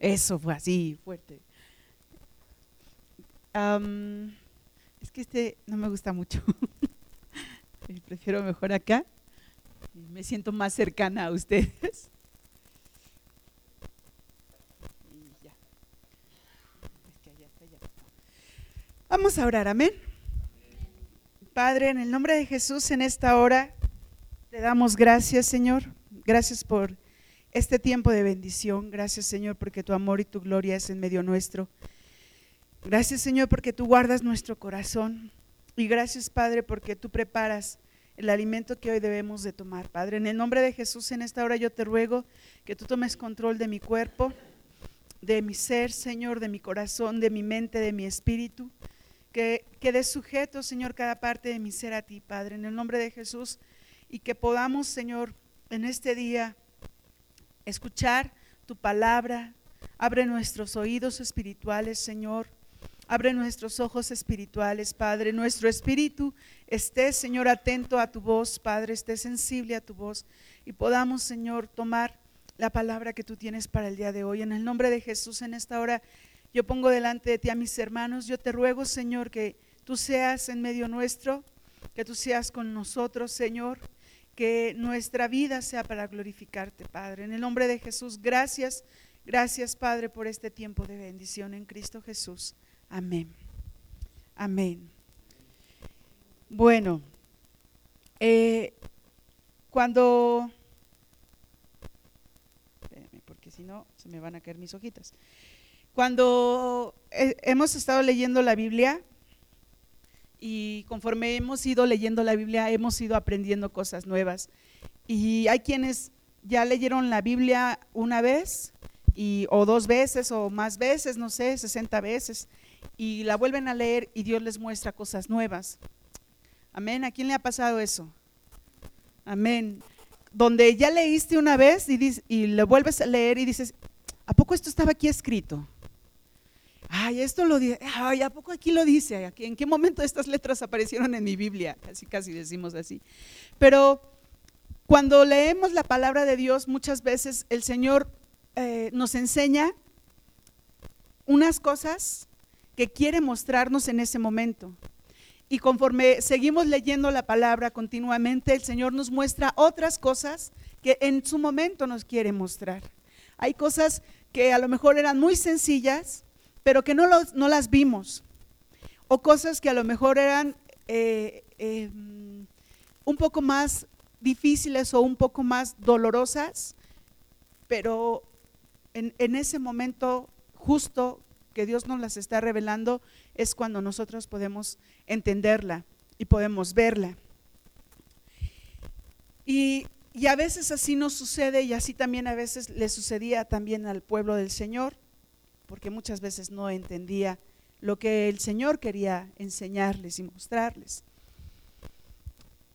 Eso fue así, fuerte. es que este no me gusta mucho. Prefiero mejor acá. Me siento más cercana a ustedes. Vamos a orar, amén. Padre, en el nombre de Jesús, en esta hora, te damos gracias, Señor. Gracias por este tiempo de bendición. Gracias, Señor, porque tu amor y tu gloria es en medio nuestro. Gracias, Señor, porque tú guardas nuestro corazón. Y gracias, Padre, porque tú preparas el alimento que hoy debemos de tomar. Padre, en el nombre de Jesús, en esta hora yo te ruego que tú tomes control de mi cuerpo, de mi ser, Señor, de mi corazón, de mi mente, de mi espíritu que quede sujeto, Señor, cada parte de mi ser a ti, Padre, en el nombre de Jesús, y que podamos, Señor, en este día escuchar tu palabra. Abre nuestros oídos espirituales, Señor. Abre nuestros ojos espirituales, Padre. Nuestro espíritu esté, Señor, atento a tu voz, Padre, esté sensible a tu voz y podamos, Señor, tomar la palabra que tú tienes para el día de hoy. En el nombre de Jesús, en esta hora yo pongo delante de ti a mis hermanos. Yo te ruego, Señor, que tú seas en medio nuestro, que tú seas con nosotros, Señor, que nuestra vida sea para glorificarte, Padre. En el nombre de Jesús, gracias, gracias, Padre, por este tiempo de bendición en Cristo Jesús. Amén. Amén. Bueno, eh, cuando... Espérame, porque si no, se me van a caer mis hojitas. Cuando hemos estado leyendo la Biblia y conforme hemos ido leyendo la Biblia, hemos ido aprendiendo cosas nuevas. Y hay quienes ya leyeron la Biblia una vez y, o dos veces o más veces, no sé, 60 veces, y la vuelven a leer y Dios les muestra cosas nuevas. Amén. ¿A quién le ha pasado eso? Amén. Donde ya leíste una vez y, y lo vuelves a leer y dices, ¿a poco esto estaba aquí escrito? Ay, esto lo dice, ay, ¿a poco aquí lo dice? ¿En qué momento estas letras aparecieron en mi Biblia? Casi, casi decimos así. Pero cuando leemos la palabra de Dios, muchas veces el Señor eh, nos enseña unas cosas que quiere mostrarnos en ese momento. Y conforme seguimos leyendo la palabra continuamente, el Señor nos muestra otras cosas que en su momento nos quiere mostrar. Hay cosas que a lo mejor eran muy sencillas, pero que no, las vimos. O cosas que a lo mejor eran eh, em, un poco más difíciles o un poco más dolorosas, pero en, en, ese momento justo que Dios nos las está revelando es cuando nosotros podemos entenderla y podemos verla. Y, y a veces así nos sucede y así también a veces le sucedía también al pueblo del Señor porque muchas veces no entendía lo que el Señor quería enseñarles y mostrarles.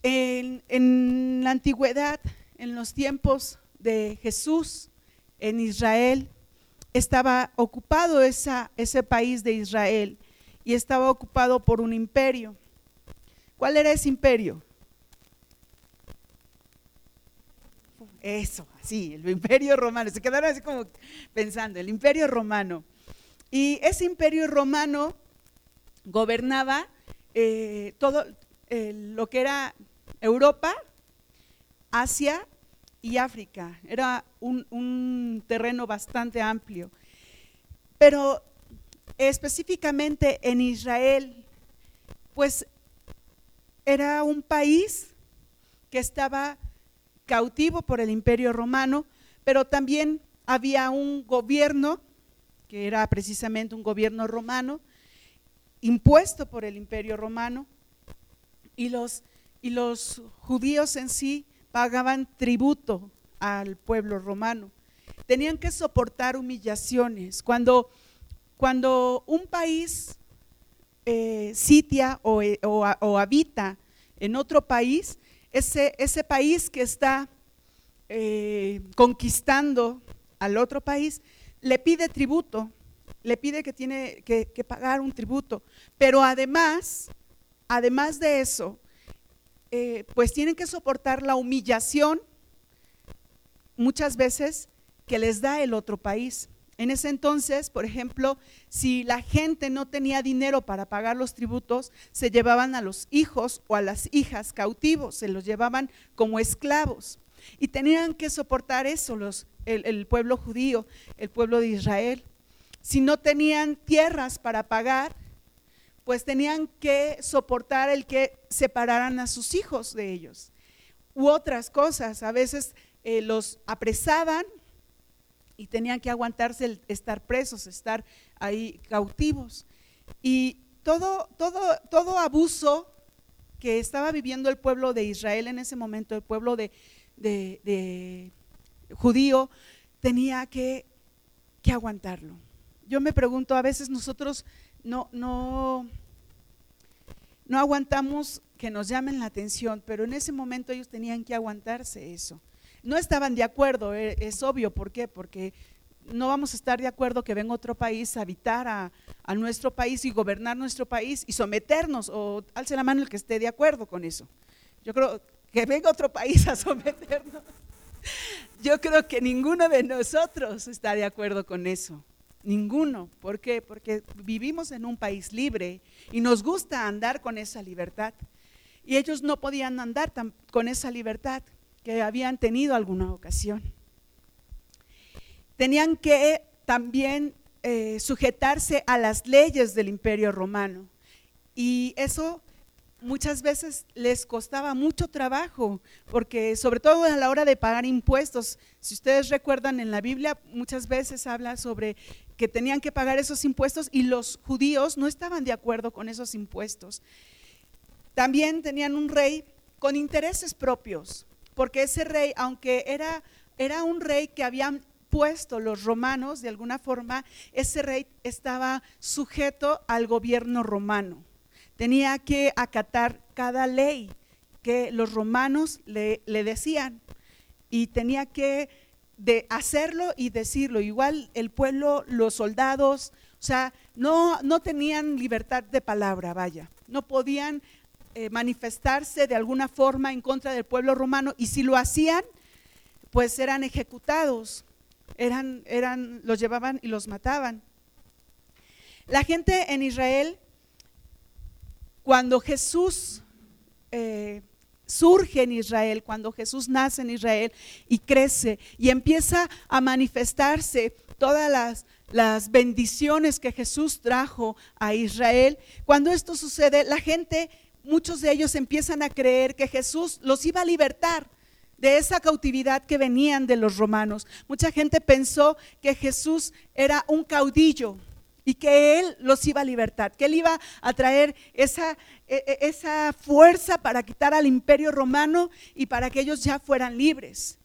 En, la antigüedad, en los tiempos de Jesús, en Israel, estaba ocupado ese país de Israel y estaba ocupado por un imperio. ¿Cuál era ese imperio? Eso, así, el imperio romano. Se quedaron así como pensando, el imperio romano. Y ese imperio romano gobernaba eh, todo eh, lo que era Europa, Asia y África. Era un, un terreno bastante amplio. Pero específicamente en Israel, pues era un país que estaba cautivo por el imperio romano, pero también había un gobierno que era precisamente un gobierno romano impuesto por el imperio romano y los, y los judíos en sí pagaban tributo al pueblo romano. Tenían que soportar humillaciones. Cuando, cuando un país eh, sitia eh, o, habita en otro país, ese, ese país que está eh, conquistando al otro país, le pide tributo, le pide que tiene que, pagar un tributo, pero además, además de eso, eh, pues tienen que soportar la humillación muchas veces que les da el otro país. En ese entonces, por ejemplo, si la gente no tenía dinero para pagar los tributos, se llevaban a los hijos o a las hijas cautivos, se los llevaban como esclavos. Y tenían que soportar eso los, el, pueblo judío, el pueblo de Israel. Si no tenían tierras para pagar, pues tenían que soportar el que separaran a sus hijos de ellos. U otras cosas, a veces eh, los apresaban y tenían que aguantarse el estar presos, estar ahí cautivos. Y todo, todo, todo abuso que estaba viviendo el pueblo de Israel en ese momento, el pueblo de, de, judío, tenía que, que, aguantarlo. Yo me pregunto, a veces nosotros no, no, no aguantamos que nos llamen la atención, pero en ese momento ellos tenían que aguantarse eso. No estaban de acuerdo, e, es obvio, ¿por qué? Porque no vamos a estar de acuerdo que venga otro país a habitar a, nuestro país y gobernar nuestro país y someternos, o alce la mano el que esté de acuerdo con eso. Yo creo que venga otro país a someternos. Yo creo que ninguno de nosotros está de acuerdo con eso. Ninguno. ¿Por qué? Porque vivimos en un país libre y nos gusta andar con esa libertad. Y ellos no podían andar con esa libertad que habían tenido alguna ocasión tenían que también eh, sujetarse a las leyes del imperio romano. Y eso muchas veces les costaba mucho trabajo, porque sobre todo a la hora de pagar impuestos, si ustedes recuerdan en la Biblia, muchas veces habla sobre que tenían que pagar esos impuestos y los judíos no estaban de acuerdo con esos impuestos. También tenían un rey con intereses propios, porque ese rey, aunque era, era un rey que habían puesto los romanos, de alguna forma, ese rey estaba sujeto al gobierno romano. Tenía que acatar cada ley que los romanos le, decían y tenía que de hacerlo y decirlo. Igual el pueblo, los soldados, o sea, no, no tenían libertad de palabra, vaya, no podían eh, manifestarse de alguna forma en contra del pueblo romano y si lo hacían, pues eran ejecutados eran, eran, los llevaban y los mataban. La gente en Israel, cuando Jesús eh, surge en Israel, cuando Jesús nace en Israel y crece y empieza a manifestarse todas las, las bendiciones que Jesús trajo a Israel, cuando esto sucede, la gente, muchos de ellos empiezan a creer que Jesús los iba a libertar de esa cautividad que venían de los romanos. Mucha gente pensó que Jesús era un caudillo y que Él los iba a libertar, que Él iba a traer esa, e, e, esa fuerza para quitar al imperio romano y para que ellos ya fueran libres.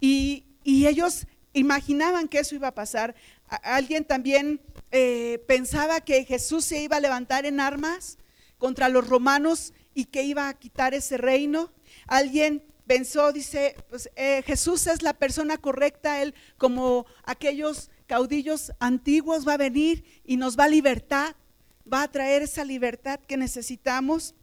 Y, ellos imaginaban que eso iba a pasar. Alguien también eh, pensaba que Jesús se iba a levantar en armas contra los romanos y que iba a quitar ese reino. Alguien pensó, dice, pues eh, Jesús es la persona correcta, él como aquellos caudillos antiguos va a venir y nos va a libertar, va a traer esa libertad que necesitamos.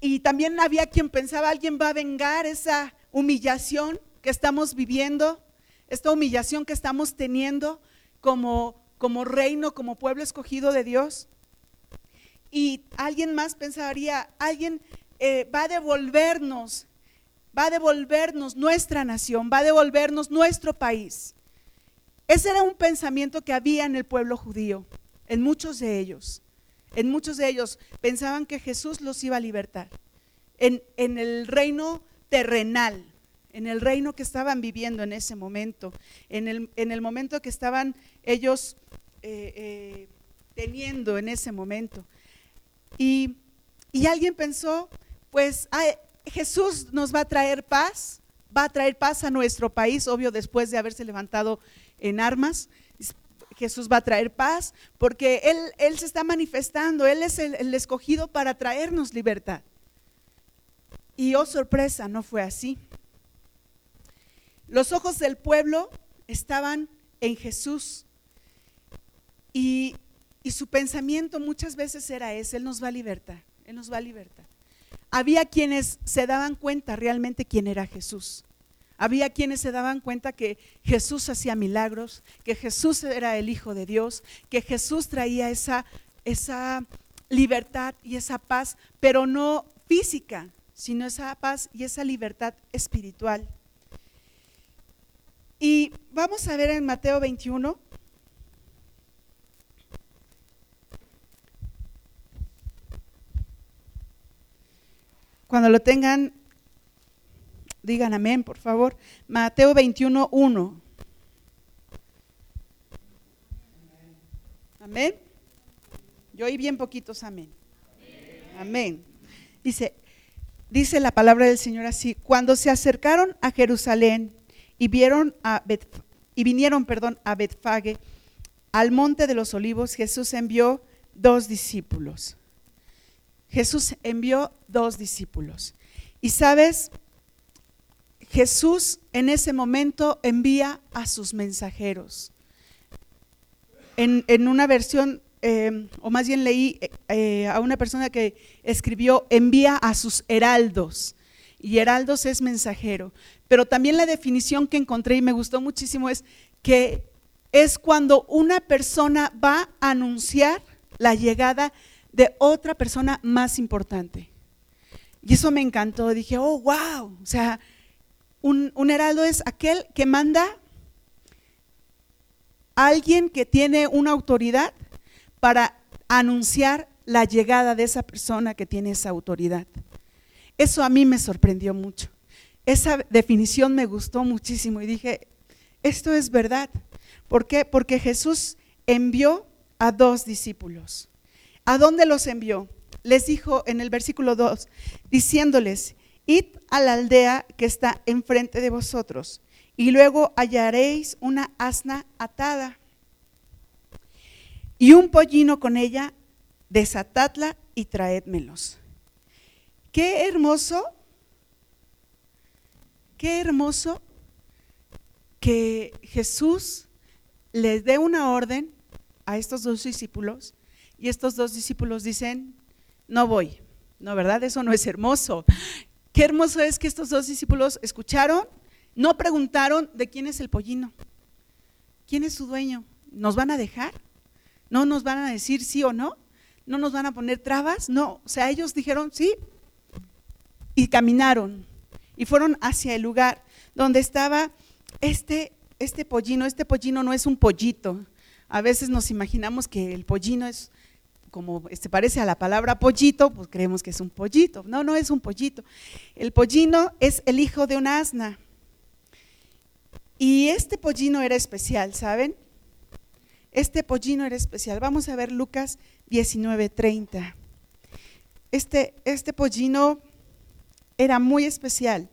Y también había quien pensaba, alguien va a vengar esa humillación que estamos viviendo, esta humillación que estamos teniendo como, como reino, como pueblo escogido de Dios. Y alguien más pensaría, alguien eh, va a devolvernos va a devolvernos nuestra nación, va a devolvernos nuestro país. Ese era un pensamiento que había en el pueblo judío, en muchos de ellos. En muchos de ellos pensaban que Jesús los iba a libertar. En, el reino terrenal, en el reino que estaban viviendo en ese momento, en el, en el momento que estaban ellos eh, eh, teniendo en ese momento. Y, y alguien pensó, pues Jesús nos va a traer paz, va a traer paz a nuestro país, obvio después de haberse levantado en armas. Jesús va a traer paz porque Él, él se está manifestando, Él es el, el escogido para traernos libertad. Y oh sorpresa, no fue así. Los ojos del pueblo estaban en Jesús y, y su pensamiento muchas veces era ese, Él nos va a libertar, Él nos va a libertar había quienes se daban cuenta realmente quién era Jesús. Había quienes se daban cuenta que Jesús hacía milagros, que Jesús era el Hijo de Dios, que Jesús traía esa, esa libertad y esa paz, pero no física, sino esa paz y esa libertad espiritual. Y vamos a ver en Mateo 21. Cuando lo tengan, digan amén, por favor. Mateo 21, 1. Amén. Yo oí bien poquitos amén. Amén. Dice, dice la palabra del Señor así, cuando se acercaron a Jerusalén y vieron a y vinieron, perdón, a Betfage, al monte de los olivos, Jesús envió dos discípulos. Jesús envió dos discípulos. Y sabes, Jesús en ese momento envía a sus mensajeros. En, en una versión Em, o más bien leí eh, a una persona que escribió, envía a sus heraldos. Y heraldos es mensajero. Pero también la definición que encontré y me gustó muchísimo es que es cuando una persona va a anunciar la llegada de otra persona más importante. Y eso me encantó. Dije, oh, wow. O sea, un, un heraldo es aquel que manda a alguien que tiene una autoridad para anunciar la llegada de esa persona que tiene esa autoridad. Eso a mí me sorprendió mucho. Esa definición me gustó muchísimo y dije, esto es verdad. ¿Por qué? Porque Jesús envió a dos discípulos. ¿A dónde los envió? Les dijo en el versículo 2, diciéndoles, id a la aldea que está enfrente de vosotros, y luego hallaréis una asna atada y un pollino con ella, desatadla y traédmelos. Qué hermoso, qué hermoso que Jesús les dé una orden a estos dos discípulos y estos dos discípulos dicen, no voy. No, ¿verdad? Eso no es hermoso. Qué hermoso es que estos dos discípulos escucharon, no preguntaron de quién es el pollino, quién es su dueño, ¿nos van a dejar? No nos van a decir sí o no, no nos van a poner trabas, no, o sea, ellos dijeron sí y caminaron y fueron hacia el lugar donde estaba este, este pollino. Este pollino no es un pollito. A veces nos imaginamos que el pollino es como se parece a la palabra pollito, pues creemos que es un pollito. No, no es un pollito. El pollino es el hijo de una asna. Y este pollino era especial, ¿saben? Este pollino era especial. Vamos a ver Lucas 19:30. Este, este pollino era muy especial.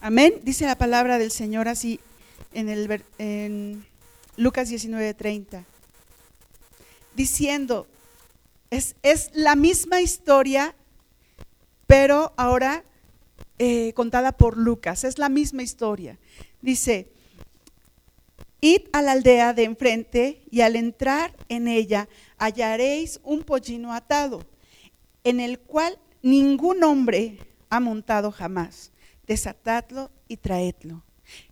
Amén. Dice la palabra del Señor así en, el, en Lucas 19:30. Diciendo, es, es la misma historia, pero ahora eh, contada por Lucas. Es la misma historia. Dice, id a la aldea de enfrente y al entrar en ella hallaréis un pollino atado, en el cual ningún hombre ha montado jamás. Desatadlo y traedlo.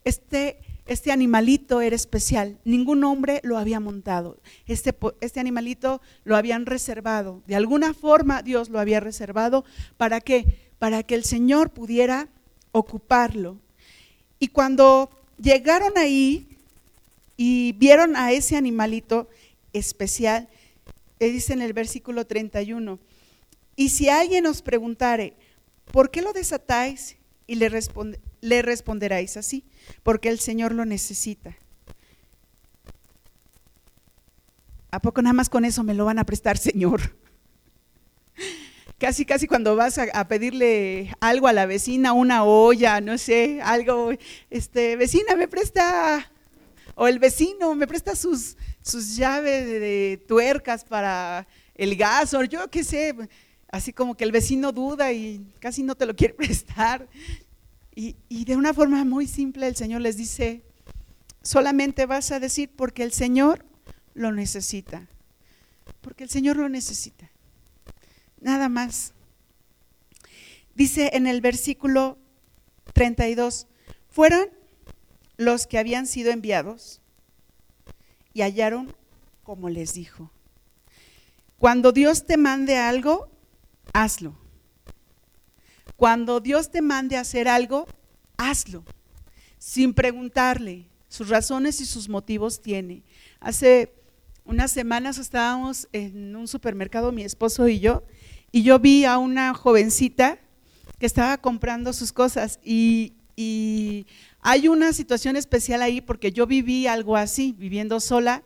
Este, este animalito era especial, ningún hombre lo había montado. Este, este animalito lo habían reservado, de alguna forma Dios lo había reservado para que para que el Señor pudiera ocuparlo. Y cuando llegaron ahí y vieron a ese animalito especial, dice en el versículo 31, y si alguien os preguntare, ¿por qué lo desatáis? Y le, le responderáis así, porque el Señor lo necesita. ¿A poco nada más con eso me lo van a prestar, Señor? casi, casi cuando vas a, pedirle algo a la vecina, una olla, no sé, algo, este, vecina, me presta, o el vecino me presta sus, sus llaves de, tuercas para el gas, o yo qué sé, así como que el vecino duda y casi no te lo quiere prestar. Y, de una forma muy simple el Señor les dice, solamente vas a decir porque el Señor lo necesita, porque el Señor lo necesita. nada más. Dice en el versículo 32, fueron los que habían sido enviados y hallaron como les dijo. Cuando Dios te mande algo, hazlo. Cuando Dios te mande hacer algo, hazlo, sin preguntarle. Sus razones y sus motivos tiene. Hace unas semanas estábamos en un supermercado, mi esposo y yo, y yo vi a una jovencita que estaba comprando sus cosas y, hay una situación especial ahí porque yo viví algo así, viviendo sola,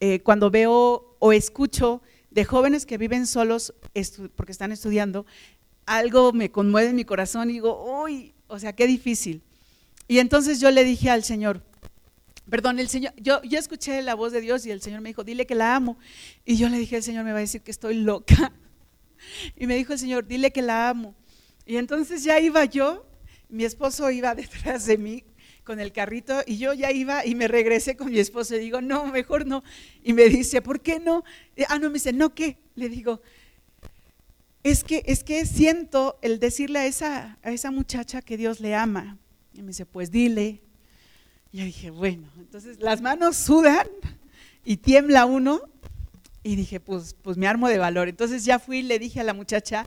eh, cuando veo o escucho de jóvenes que viven solos porque están estudiando, algo me conmueve en mi corazón y digo, uy, o sea, qué difícil. Y entonces yo le dije al Señor, perdón, el Señor, yo, yo escuché la voz de Dios y el Señor me dijo, dile que la amo. Y yo le dije, el Señor me va a decir que estoy loca. Y me dijo el Señor, dile que la amo. Y entonces ya iba yo, mi esposo iba detrás de mí con el carrito y yo ya iba y me regresé con mi esposo y digo, no, mejor no. Y me dice, ¿por qué no? Ah, no, me dice, no, ¿qué? Le digo, es que, es que siento el decirle a esa, a esa muchacha que Dios le ama. Y me dice, pues dile. Y yo dije, bueno, entonces las manos sudan y tiembla uno. Y dije, pues, pues me armo de valor. Entonces ya fui y le dije a la muchacha,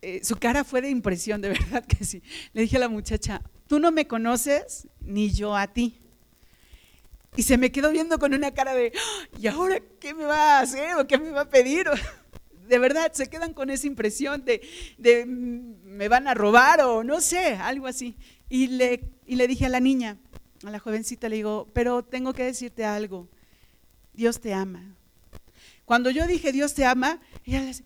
eh, su cara fue de impresión, de verdad que sí. Le dije a la muchacha, tú no me conoces ni yo a ti. Y se me quedó viendo con una cara de, ¿y ahora qué me va a hacer o qué me va a pedir? De verdad, se quedan con esa impresión de, mm, me van a robar o no sé, algo así. Y le, y le dije a la niña, a la jovencita, le digo, pero tengo que decirte algo, Dios te ama. Cuando yo dije Dios te ama, ella le dice,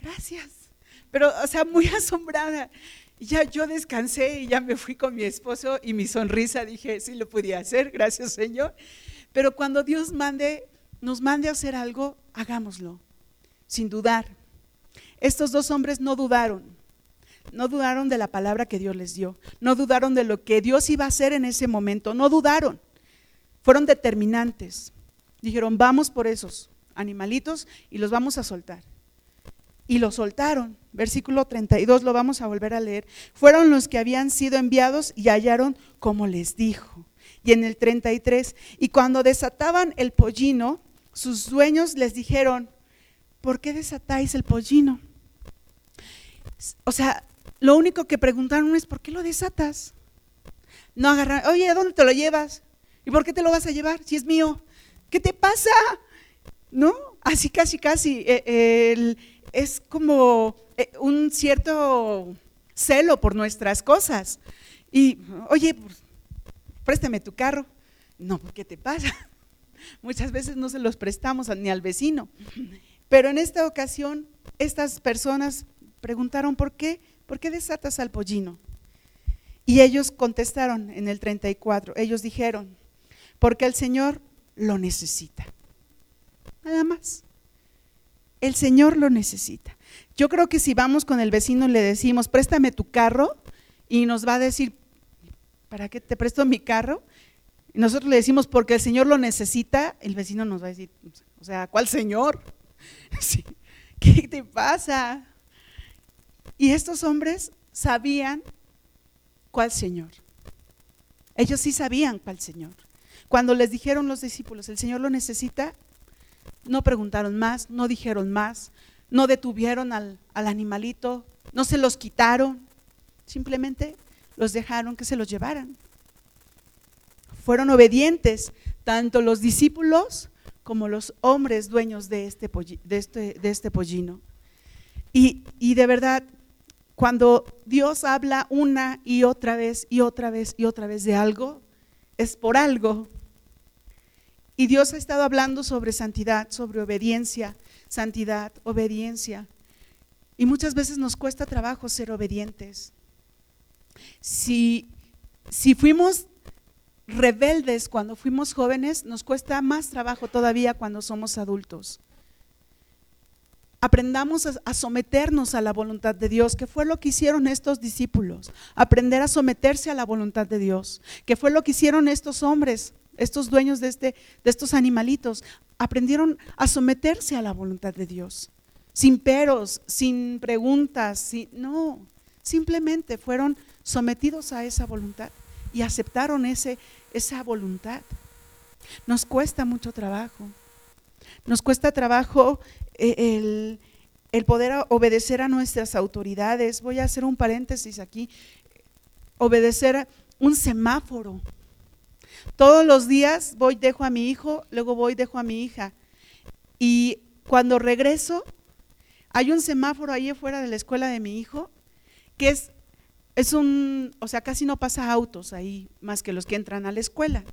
gracias. Pero, o sea, muy asombrada. Ya yo descansé y ya me fui con mi esposo y mi sonrisa dije, sí lo podía hacer, gracias Señor. Pero cuando Dios mande, nos mande a hacer algo, hagámoslo, sin dudar. Estos dos hombres no dudaron, no dudaron de la palabra que Dios les dio, no dudaron de lo que Dios iba a hacer en ese momento, no dudaron, fueron determinantes. Dijeron, vamos por esos animalitos y los vamos a soltar y lo soltaron. Versículo 32 lo vamos a volver a leer. Fueron los que habían sido enviados y hallaron como les dijo. Y en el 33, y cuando desataban el pollino, sus dueños les dijeron, ¿por qué desatáis el pollino? O sea, lo único que preguntaron es, ¿por qué lo desatas? No agarran, oye, ¿a dónde te lo llevas? ¿Y por qué te lo vas a llevar si es mío? ¿Qué te pasa? ¿No? Así casi, casi. Eh, el, es como eh, un cierto celo por nuestras cosas. Y, oye, pues, préstame tu carro. No, ¿qué te pasa? Muchas veces no se los prestamos ni al vecino. Pero en esta ocasión, estas personas preguntaron, ¿por qué? ¿Por qué desatas al pollino? Y ellos contestaron en el 34, ellos dijeron, porque el Señor lo necesita. Nada más. El Señor lo necesita. Yo creo que si vamos con el vecino y le decimos, préstame tu carro, y nos va a decir, ¿para qué te presto mi carro? Y nosotros le decimos, porque el Señor lo necesita, el vecino nos va a decir, o sea, ¿cuál Señor? ¿Qué te pasa? Y estos hombres sabían cuál Señor. Ellos sí sabían cuál Señor. Cuando les dijeron los discípulos, el Señor lo necesita, no preguntaron más, no dijeron más, no detuvieron al, animalito, no se los quitaron, simplemente los dejaron que se los llevaran. Fueron obedientes tanto los discípulos como los hombres dueños de este, este, de este pollino. Y, y de verdad, cuando Dios habla una y otra vez y otra vez y otra vez de algo, es por algo. Y Dios ha estado hablando sobre santidad, sobre obediencia, santidad, obediencia. Y muchas veces nos cuesta trabajo ser obedientes. Si, si fuimos rebeldes cuando fuimos jóvenes, nos cuesta más trabajo todavía cuando somos adultos. Aprendamos a, someternos a la voluntad de Dios, que fue lo que hicieron estos discípulos, aprender a someterse a la voluntad de Dios, que fue lo que hicieron estos hombres estos dueños de, este, de estos animalitos, aprendieron a someterse a la voluntad de Dios. sin peros, sin preguntas, no, simplemente fueron sometidos a esa voluntad y aceptaron ese, esa voluntad. Nos cuesta mucho trabajo, nos cuesta trabajo eh, el, el poder obedecer a nuestras autoridades. Voy a hacer un paréntesis aquí, obedecer a un semáforo. Todos los días voy, dejo a mi hijo, luego voy, dejo a mi hija. Y cuando regreso, hay un semáforo ahí afuera de la escuela de mi hijo, que es, es un, o sea, casi no pasa autos ahí, más que los que entran a la escuela.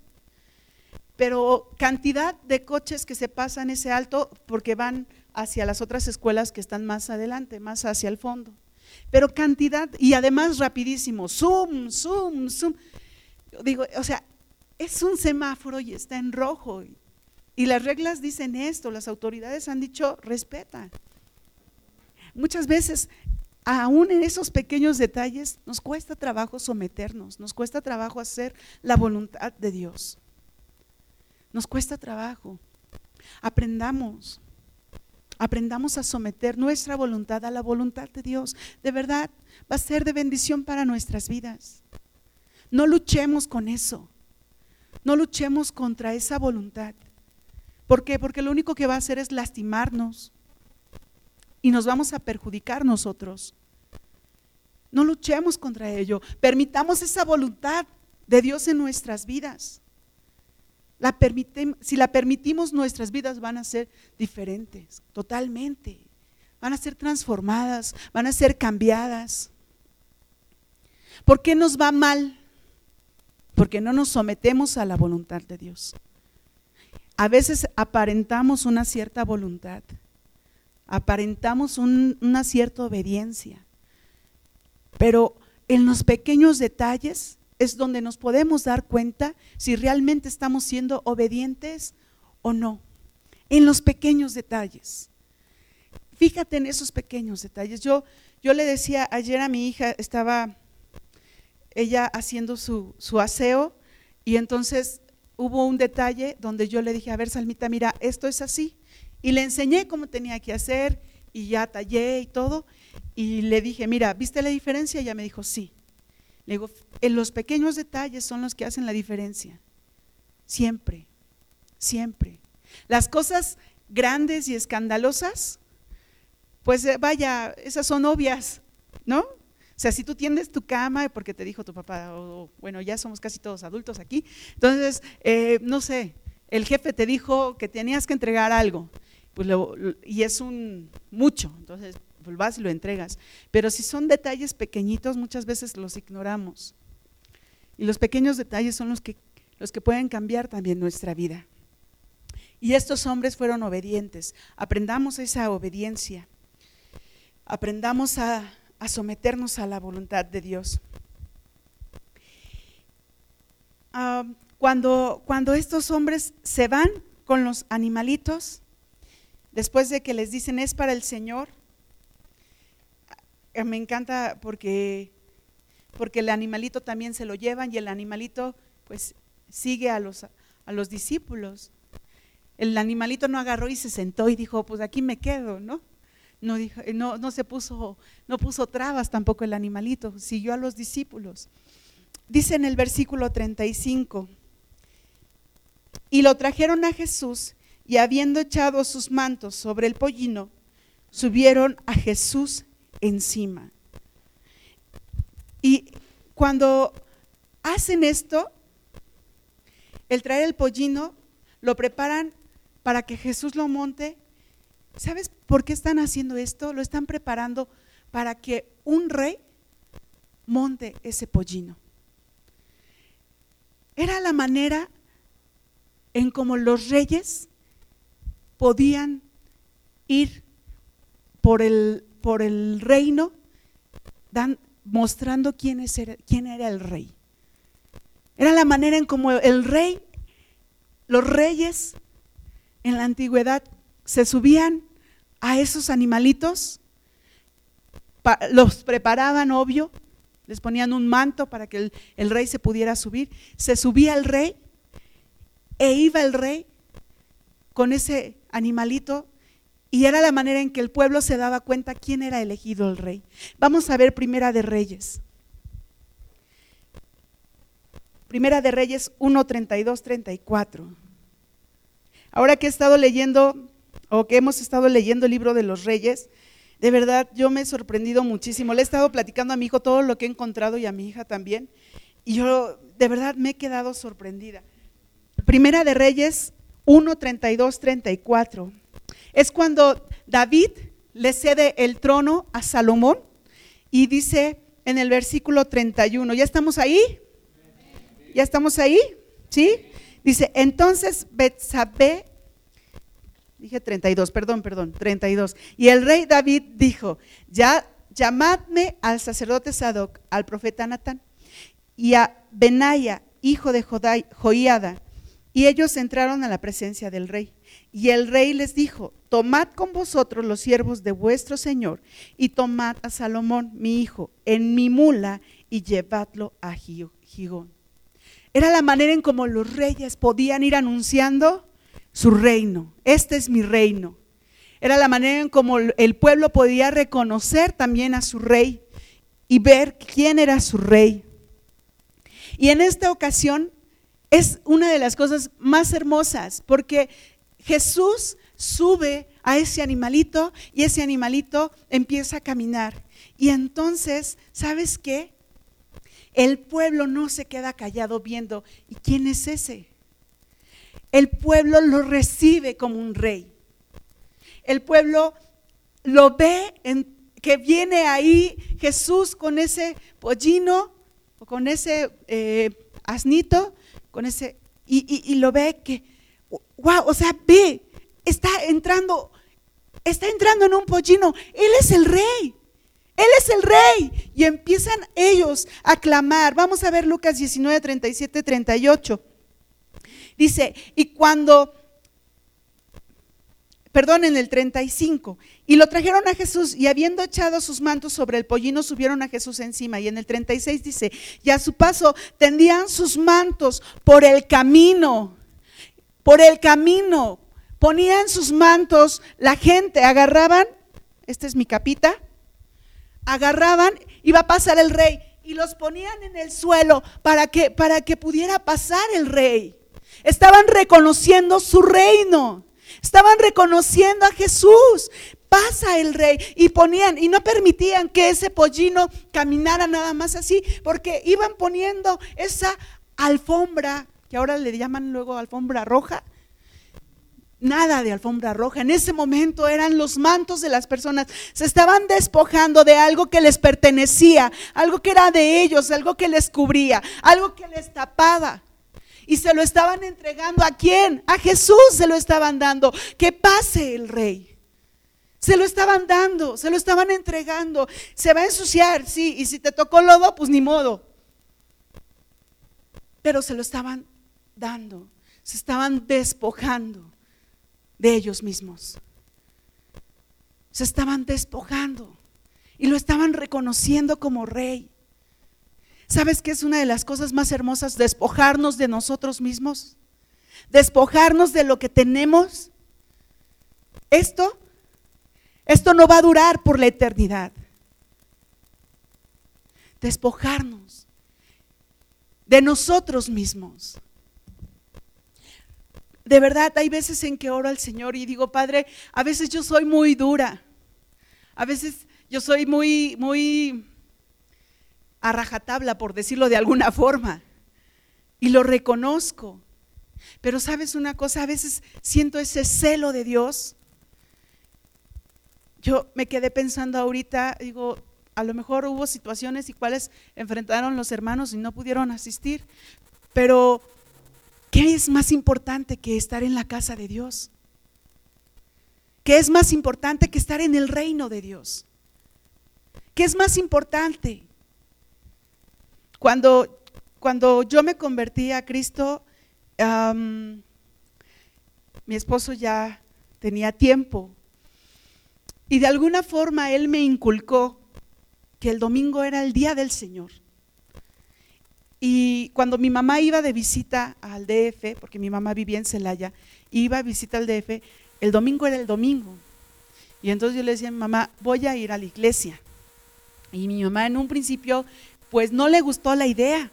Pero cantidad de coches que se pasan ese alto porque van hacia las otras escuelas que están más adelante, más hacia el fondo. Pero cantidad, y además rapidísimo, zoom, zoom, zoom. Digo, o sea, es un semáforo y está en rojo. Y las reglas dicen esto, las autoridades han dicho, respeta. Muchas veces, aún en esos pequeños detalles, nos cuesta trabajo someternos, nos cuesta trabajo hacer la voluntad de Dios. Nos cuesta trabajo. Aprendamos, aprendamos a someter nuestra voluntad a la voluntad de Dios. De verdad, va a ser de bendición para nuestras vidas. No luchemos con eso. No luchemos contra esa voluntad. ¿Por qué? Porque lo único que va a hacer es lastimarnos y nos vamos a perjudicar nosotros. No luchemos contra ello. Permitamos esa voluntad de Dios en nuestras vidas. La si la permitimos, nuestras vidas van a ser diferentes, totalmente. Van a ser transformadas, van a ser cambiadas. ¿Por qué nos va mal? Porque no nos sometemos a la voluntad de Dios. A veces aparentamos una cierta voluntad, aparentamos una cierta obediencia, pero en los pequeños detalles es donde nos podemos dar cuenta si realmente estamos siendo obedientes o no. En los pequeños detalles. Fíjate en esos pequeños detalles. Yo, yo le decía ayer a mi hija, estaba ella haciendo su, su aseo y entonces hubo un detalle donde yo le dije, a ver, Salmita, mira, esto es así. Y le enseñé cómo tenía que hacer y ya tallé y todo. Y le dije, mira, ¿viste la diferencia? Y ella me dijo, sí. Le digo, en los pequeños detalles son los que hacen la diferencia. Siempre, siempre. Las cosas grandes y escandalosas, pues eh, vaya, esas son obvias, ¿no? O sea, si tú tiendes tu cama porque te dijo tu papá, o bueno, ya somos casi todos adultos aquí, entonces, eh, no sé, el jefe te dijo que tenías que entregar algo, pues y es un mucho, entonces pues vas y lo entregas. Pero si son detalles pequeñitos, muchas veces los ignoramos. Y los pequeños detalles son los que, los que pueden cambiar también nuestra vida. Y estos hombres fueron obedientes. Aprendamos esa obediencia. Aprendamos a, someternos a la voluntad de Dios. Ah, cuando, cuando estos hombres se van con los animalitos, después de que les dicen es para el Señor, eh, me encanta porque, porque el animalito también se lo llevan y el animalito pues sigue a los, a los discípulos. El animalito no agarró y se sentó y dijo, pues aquí me quedo, ¿no? No, dijo, no, no se puso, no puso trabas tampoco el animalito, siguió a los discípulos. Dice en el versículo 35, y lo trajeron a Jesús y habiendo echado sus mantos sobre el pollino, subieron a Jesús encima. Y cuando hacen esto, el traer el pollino, lo preparan para que Jesús lo monte. ¿Sabes por qué están haciendo esto? Lo están preparando para que un rey monte ese pollino. Era la manera en cómo los reyes podían ir por el por el reino, mostrando quién, es, quién era el rey. Era la manera en como el rey, los reyes en la antigüedad se subían a esos animalitos, los preparaban, obvio, les ponían un manto para que el, el, rey se pudiera subir. Se subía el rey e iba el rey con ese animalito Y era la manera en que el pueblo se daba cuenta quién era elegido el rey. Vamos a ver Primera de Reyes. Primera de Reyes 1, 32, 34. Ahora que he estado leyendo, o que hemos estado leyendo el libro de los reyes, de verdad yo me he sorprendido muchísimo. Le he estado platicando a mi hijo todo lo que he encontrado y a mi hija también. Y yo de verdad me he quedado sorprendida. Primera de Reyes 1, 32, 34. Es cuando David le cede el trono a Salomón y dice en el versículo 31, ¿ya estamos ahí? ¿Ya estamos ahí? ¿Sí? Dice, entonces Betsabé, dije 32, perdón, perdón, 32. Y el rey David dijo, ya llamadme al sacerdote Sadoc, al profeta Natán, y a Benaya, hijo de Joiada. Y ellos entraron a la presencia del rey. Y el rey les dijo, tomad con vosotros los siervos de vuestro señor, y tomad a Salomón, mi hijo, en mi mula, y llevadlo a Gigón. Era la manera en cómo los reyes podían ir anunciando su reino. Este es mi reino. Era la manera en cómo el pueblo podía reconocer también a su rey y ver quién era su rey. Y en esta ocasión es una de las cosas más hermosas porque Jesús sube a ese animalito y ese animalito empieza a caminar. Y entonces, ¿sabes qué? El pueblo no se queda callado viendo, ¿y quién es ese? El pueblo lo recibe como un rey. El pueblo lo ve que viene ahí Jesús con ese pollino o con ese eh, asnito, con ese, y, y lo ve que, wow, o sea, ve, está entrando, está entrando en un pollino, Él es el rey. Él es el rey. Y empiezan ellos a clamar. Vamos a ver Lucas 19, 37, 38. Dice, y cuando, perdón, en el 35, y lo trajeron a Jesús y habiendo echado sus mantos sobre el pollino, subieron a Jesús encima. Y en el 36 dice, y a su paso tendían sus mantos por el camino, por el camino, ponían sus mantos, la gente agarraban, esta es mi capita, agarraban, iba a pasar el rey y los ponían en el suelo para que, para que pudiera pasar el rey. Estaban reconociendo su reino. Estaban reconociendo a Jesús. Pasa el rey. Y ponían, y no permitían que ese pollino caminara nada más así, porque iban poniendo esa alfombra, que ahora le llaman luego alfombra roja, Nada de alfombra roja. En ese momento eran los mantos de las personas. Se estaban despojando de algo que les pertenecía, algo que era de ellos, algo que les cubría, algo que les tapaba. Y se lo estaban entregando a quién? A Jesús se lo estaban dando. Que pase el rey. Se lo estaban dando, se lo estaban entregando. Se va a ensuciar, sí, y si te tocó lodo, pues ni modo. Pero se lo estaban dando, se estaban despojando de ellos mismos. Se estaban despojando y lo estaban reconociendo como rey. ¿Sabes qué es una de las cosas más hermosas? Despojarnos de nosotros mismos. Despojarnos de lo que tenemos. Esto, esto no va a durar por la eternidad. Despojarnos de nosotros mismos de verdad, hay veces en que oro al Señor y digo, Padre, a veces yo soy muy dura. A veces yo soy muy, muy a rajatabla, por decirlo de alguna forma. Y lo reconozco. Pero sabes una cosa, a veces siento ese celo de Dios. Yo me quedé pensando ahorita, digo, a lo mejor hubo situaciones y cuales enfrentaron los hermanos y no pudieron asistir, pero ¿Qué es más importante que estar en la casa de Dios? ¿Qué es más importante que estar en el reino de Dios? ¿Qué es más importante? Cuando, cuando yo me convertí a Cristo, mi esposo ya tenía tiempo y de alguna forma él me inculcó que el domingo era el día del Señor. Y cuando mi mamá iba de visita al DF, porque mi mamá vivía en Celaya, iba a visita al DF, el domingo era el domingo. Y entonces yo le decía a mi mamá, voy a ir a la iglesia. Y mi mamá en un principio, pues no le gustó la idea.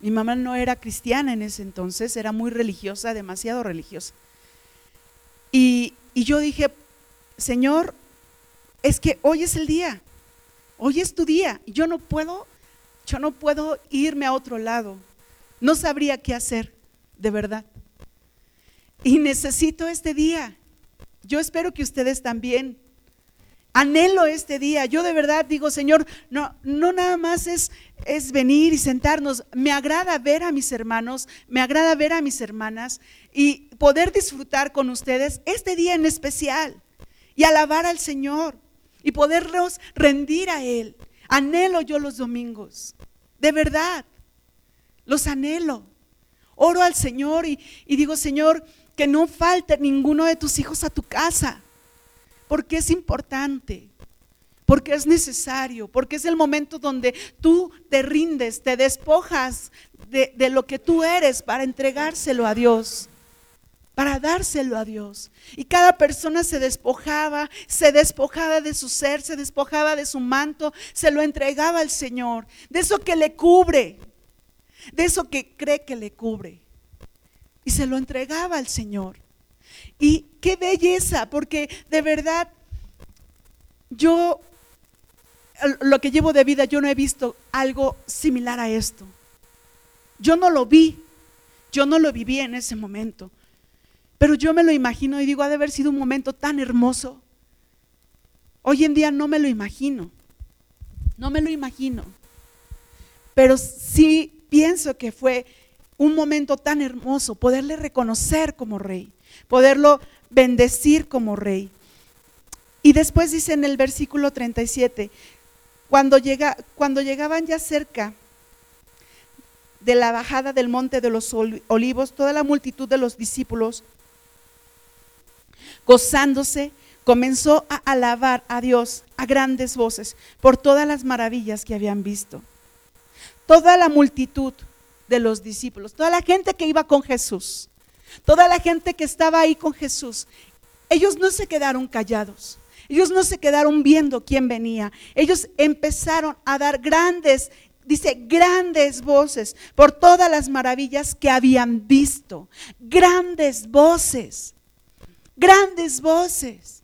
Mi mamá no era cristiana en ese entonces, era muy religiosa, demasiado religiosa. Y, y yo dije, Señor, es que hoy es el día, hoy es tu día, yo no puedo, yo no puedo irme a otro lado, no sabría qué hacer, de verdad. Y necesito este día. Yo espero que ustedes también. Anhelo este día. Yo de verdad digo, Señor, no, no nada más es, es venir y sentarnos. Me agrada ver a mis hermanos, me agrada ver a mis hermanas y poder disfrutar con ustedes este día en especial y alabar al Señor y poderlos rendir a Él. Anhelo yo los domingos, de verdad, los anhelo. Oro al Señor y, y digo, Señor, que no falte ninguno de tus hijos a tu casa, porque es importante, porque es necesario, porque es el momento donde tú te rindes, te despojas de, lo que tú eres para entregárselo a Dios para dárselo a Dios. Y cada persona se despojaba, se despojaba de su ser, se despojaba de su manto, se lo entregaba al Señor, de eso que le cubre, de eso que cree que le cubre. Y se lo entregaba al Señor. Y qué belleza, porque de verdad yo, lo que llevo de vida, yo no he visto algo similar a esto. Yo no lo vi, yo no lo viví en ese momento, pero yo me lo imagino y digo, ha de haber sido un momento tan hermoso. Hoy en día no me lo imagino, no me lo imagino, pero sí pienso que fue un momento tan hermoso, poderle reconocer como rey, poderlo bendecir como rey. Y después dice en el versículo 37, cuando, llega, cuando llegaban ya cerca de la bajada del monte de los olivos, toda la multitud de los discípulos, gozándose, comenzó a alabar a Dios a grandes voces por todas las maravillas que habían visto. Toda la multitud de los discípulos, toda la gente que iba con Jesús, toda la gente que estaba ahí con Jesús, ellos no se quedaron callados. Ellos no se quedaron viendo quién venía. Ellos empezaron a dar grandes, dice, grandes voces por todas las maravillas que habían visto. Grandes voces. Grandes voces.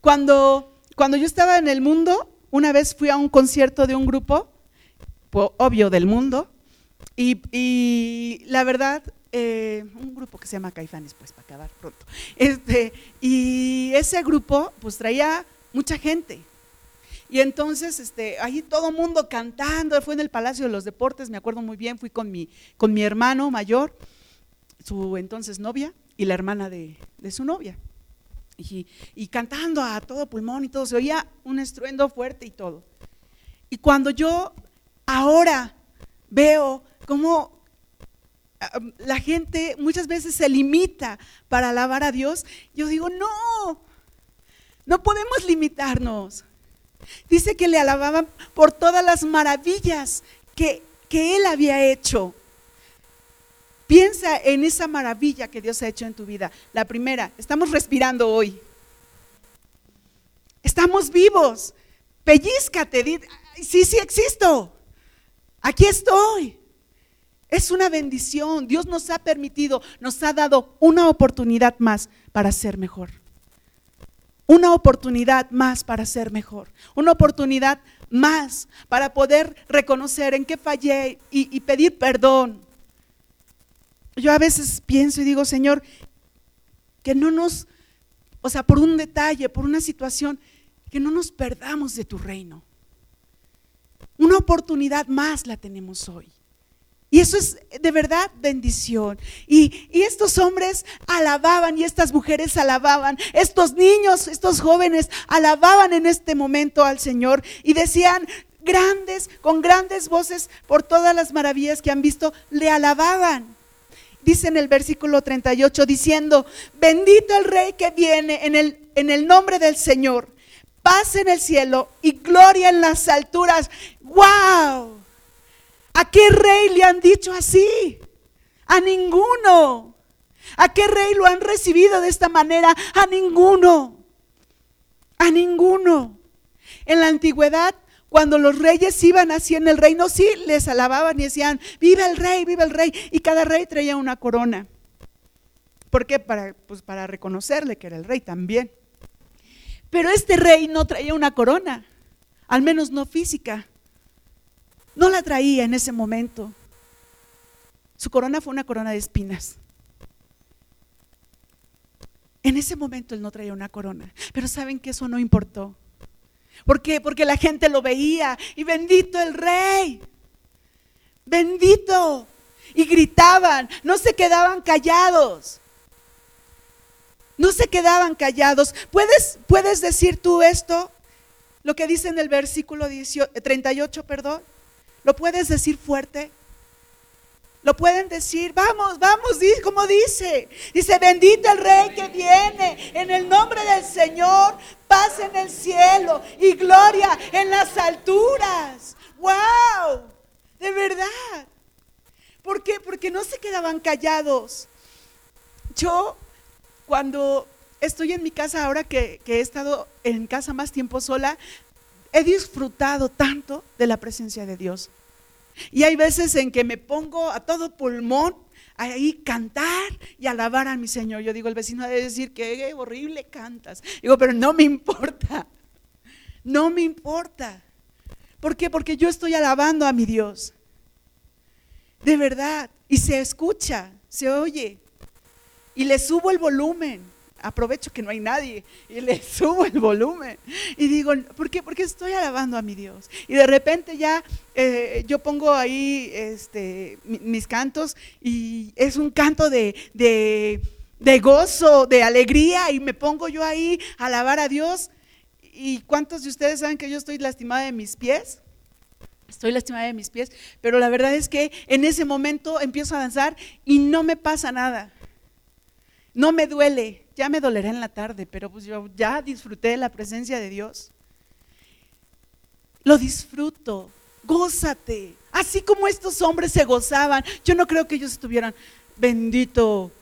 Cuando, cuando yo estaba en el mundo, una vez fui a un concierto de un grupo, obvio del mundo, y, la verdad, eh, un grupo que se llama Caifanes, pues para acabar pronto. Este, y ese grupo, pues traía mucha gente. Y entonces, este, ahí todo mundo cantando, fue en el Palacio de los Deportes, me acuerdo muy bien, fui con mi, con mi hermano mayor, su entonces novia, y la hermana de, su novia. Y, y, cantando a todo pulmón y todo, se oía un estruendo fuerte y todo. Y cuando yo ahora veo cómo la gente muchas veces se limita para alabar a Dios, yo digo, no, no podemos limitarnos. Dice que le alababan por todas las maravillas que, que Él había hecho. Piensa en esa maravilla que Dios ha hecho en tu vida. La primera, estamos respirando hoy. Estamos vivos. Pellizcate. Sí, sí existo. Aquí estoy. Es una bendición. Dios nos ha permitido, nos ha dado una oportunidad más para ser mejor. Una oportunidad más para ser mejor. Una oportunidad más para poder reconocer en qué fallé y, pedir perdón. Yo a veces pienso y digo, Señor, que no nos, o sea, por un detalle, por una situación, que no nos perdamos de tu reino. Una oportunidad más la tenemos hoy. Y eso es de verdad bendición. Y, estos hombres alababan y estas mujeres alababan, estos niños, estos jóvenes alababan en este momento al Señor y decían grandes, con grandes voces por todas las maravillas que han visto, le alababan. Dice en el versículo 38 diciendo, bendito el rey que viene en el, en el nombre del Señor, paz en el cielo y gloria en las alturas. ¡Wow! ¿A qué rey le han dicho así? A ninguno. ¿A qué rey lo han recibido de esta manera? A ninguno. A ninguno. En la antigüedad, cuando los reyes iban así en el reino, sí les alababan y decían, viva el rey, viva el rey. Y cada rey traía una corona. ¿Por qué? Para, pues para reconocerle que era el rey también. Pero este rey no traía una corona, al menos no física. No la traía en ese momento. Su corona fue una corona de espinas. En ese momento él no traía una corona, pero saben que eso no importó. ¿Por qué? Porque la gente lo veía y bendito el rey, bendito. Y gritaban, no se quedaban callados. No se quedaban callados. ¿Puedes, puedes decir tú esto? Lo que dice en el versículo 38, perdón. ¿Lo puedes decir fuerte? Lo pueden decir, vamos, vamos, como dice. Dice, bendito el rey que viene en el nombre del Señor, paz en el cielo y gloria en las alturas. ¡Wow! De verdad. ¿Por qué? Porque no se quedaban callados. Yo, cuando estoy en mi casa, ahora que, que he estado en casa más tiempo sola, he disfrutado tanto de la presencia de Dios. Y hay veces en que me pongo a todo pulmón ahí cantar y alabar a mi Señor. Yo digo, el vecino debe decir que horrible cantas. Digo, pero no me importa. No me importa. ¿Por qué? Porque yo estoy alabando a mi Dios. De verdad. Y se escucha, se oye. Y le subo el volumen aprovecho que no hay nadie y le subo el volumen y digo, ¿por qué? Porque estoy alabando a mi Dios. Y de repente ya eh, yo pongo ahí este, mis cantos y es un canto de, de, gozo, de alegría y me pongo yo ahí a alabar a Dios. ¿Y cuántos de ustedes saben que yo estoy lastimada de mis pies? Estoy lastimada de mis pies, pero la verdad es que en ese momento empiezo a danzar y no me pasa nada. No me duele, ya me dolerá en la tarde, pero pues yo ya disfruté de la presencia de Dios. Lo disfruto, gózate. Así como estos hombres se gozaban, yo no creo que ellos estuvieran, bendito,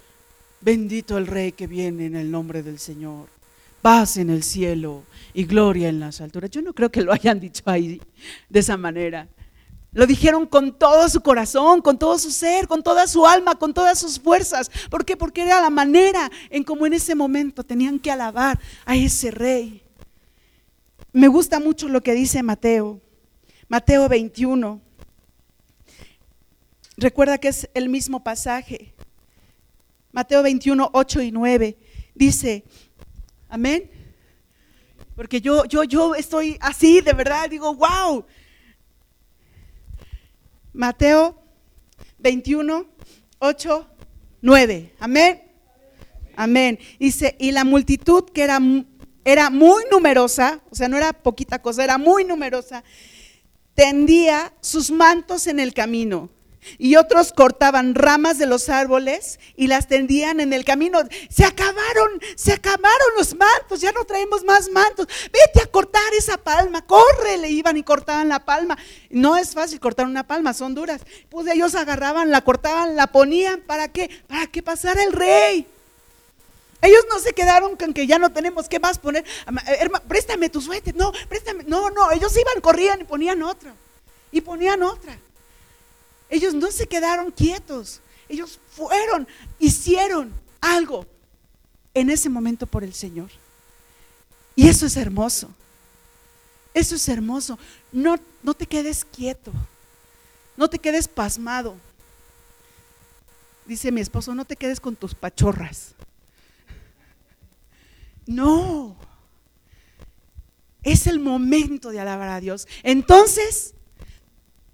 bendito el rey que viene en el nombre del Señor, paz en el cielo y gloria en las alturas. Yo no creo que lo hayan dicho ahí de esa manera. Lo dijeron con todo su corazón, con todo su ser, con toda su alma, con todas sus fuerzas. ¿Por qué? Porque era la manera en cómo en ese momento tenían que alabar a ese rey. Me gusta mucho lo que dice Mateo. Mateo 21. Recuerda que es el mismo pasaje. Mateo 21, 8 y 9. Dice, amén. Porque yo, yo, yo estoy así, de verdad, digo, wow. Mateo 21, 8, 9. Amén. Amén. Dice, y la multitud que era, era muy numerosa, o sea, no era poquita cosa, era muy numerosa, tendía sus mantos en el camino y otros cortaban ramas de los árboles y las tendían en el camino. Se acabaron, se acabaron los mantos, ya no traemos más mantos. Vete a cortar esa palma, corre, le iban y cortaban la palma. No es fácil cortar una palma, son duras. Pues ellos agarraban, la cortaban, la ponían, ¿para qué? Para que pasara el rey. Ellos no se quedaron con que ya no tenemos qué más poner. Hermano, préstame tu suéter. No, préstame. No, no, ellos iban, corrían y ponían otra. Y ponían otra. Ellos no se quedaron quietos. Ellos fueron, hicieron algo en ese momento por el Señor. Y eso es hermoso. Eso es hermoso. No, no te quedes quieto. No te quedes pasmado. Dice mi esposo, no te quedes con tus pachorras. No. Es el momento de alabar a Dios. Entonces,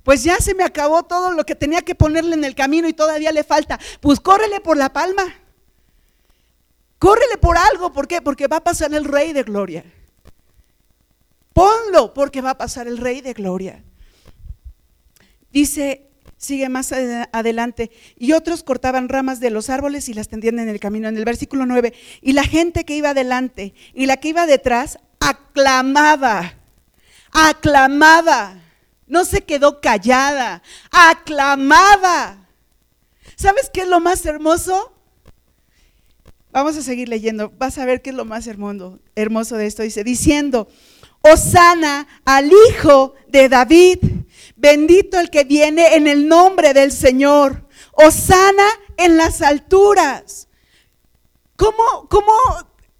pues ya se me acabó todo lo que tenía que ponerle en el camino y todavía le falta. Pues córrele por la palma. Córrele por algo, ¿por qué? Porque va a pasar el rey de gloria. Ponlo porque va a pasar el rey de gloria. Dice, sigue más adelante, y otros cortaban ramas de los árboles y las tendían en el camino, en el versículo 9. Y la gente que iba adelante y la que iba detrás aclamaba, aclamaba no se quedó callada, aclamaba. ¿Sabes qué es lo más hermoso? Vamos a seguir leyendo. Vas a ver qué es lo más hermoso, de esto. Dice, diciendo, Osana al Hijo de David, bendito el que viene en el nombre del Señor. Osana en las alturas. ¿Cómo, cómo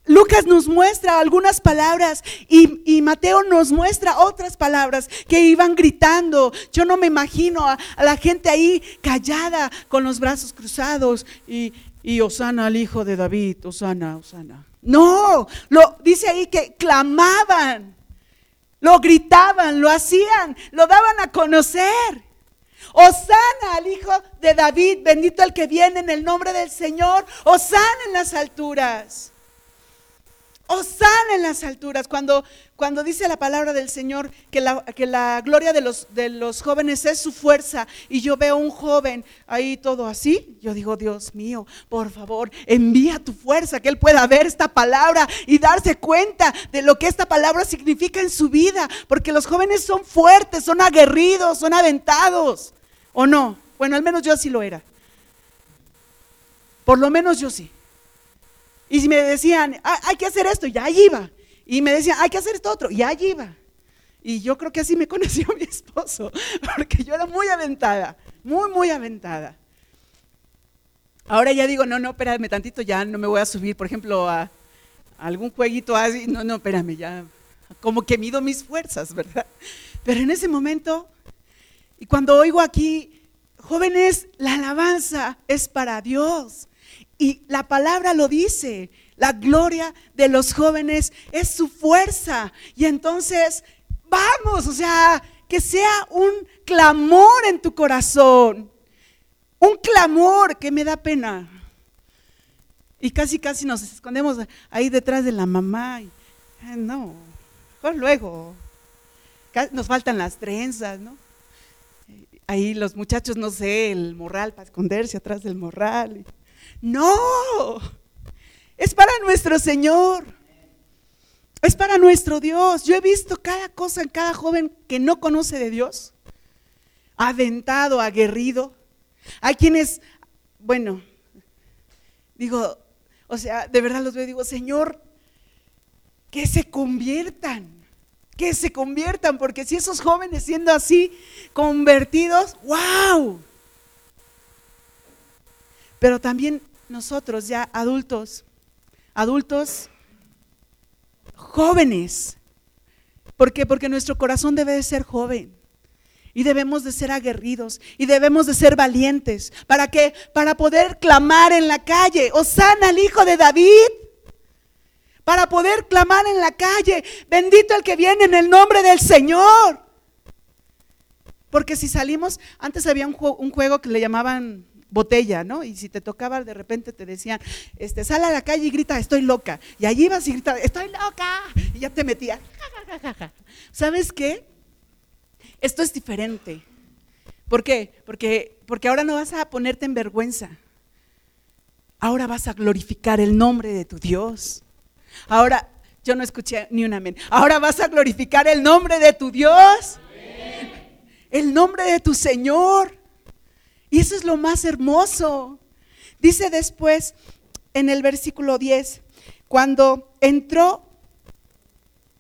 Lucas nos muestra algunas palabras y, Mateo nos muestra otras palabras que iban gritando. Yo no me imagino a, la gente ahí callada con los brazos cruzados y, y Osana al hijo de David, Osana, Osana. No, lo dice ahí que clamaban, lo gritaban, lo hacían, lo daban a conocer. Osana al hijo de David, bendito el que viene en el nombre del Señor, Osana en las alturas. Osana en las alturas. Cuando, cuando dice la palabra del Señor que la, que la gloria de los, de los jóvenes es su fuerza y yo veo un joven ahí todo así, yo digo, Dios mío, por favor, envía tu fuerza, que él pueda ver esta palabra y darse cuenta de lo que esta palabra significa en su vida, porque los jóvenes son fuertes, son aguerridos, son aventados, ¿o no? Bueno, al menos yo así lo era. Por lo menos yo sí. Y si me decían, ah, hay que hacer esto, ya allí iba. Y me decían, hay que hacer esto otro, ya allí iba. Y yo creo que así me conoció mi esposo, porque yo era muy aventada, muy, muy aventada. Ahora ya digo, no, no, espérame tantito, ya no me voy a subir, por ejemplo, a, algún jueguito así. No, no, espérame, ya, como que mido mis fuerzas, ¿verdad? Pero en ese momento, y cuando oigo aquí, jóvenes, la alabanza es para Dios. Y la palabra lo dice, la gloria de los jóvenes es su fuerza. Y entonces, vamos, o sea, que sea un clamor en tu corazón, un clamor que me da pena. Y casi, casi nos escondemos ahí detrás de la mamá. Y, eh, no, mejor luego. Nos faltan las trenzas, ¿no? Ahí los muchachos, no sé, el morral para esconderse atrás del morral. No, es para nuestro Señor. Es para nuestro Dios. Yo he visto cada cosa en cada joven que no conoce de Dios. Aventado, aguerrido. Hay quienes, bueno, digo, o sea, de verdad los veo y digo, Señor, que se conviertan, que se conviertan, porque si esos jóvenes siendo así, convertidos, wow. Pero también nosotros ya adultos, adultos jóvenes. ¿Por qué? Porque nuestro corazón debe de ser joven. Y debemos de ser aguerridos y debemos de ser valientes. ¿Para qué? Para poder clamar en la calle, Osana al hijo de David. Para poder clamar en la calle, bendito el que viene en el nombre del Señor. Porque si salimos, antes había un, un juego que le llamaban botella, ¿no? Y si te tocaba de repente te decían, este, sal a la calle y grita, estoy loca. Y allí ibas y gritas, estoy loca. Y ya te metía. ¿Sabes qué? Esto es diferente. ¿Por qué? Porque, porque ahora no vas a ponerte en vergüenza. Ahora vas a glorificar el nombre de tu Dios. Ahora, yo no escuché ni un amén. Ahora vas a glorificar el nombre de tu Dios. El nombre de tu Señor. Y eso es lo más hermoso. Dice después en el versículo 10, cuando entró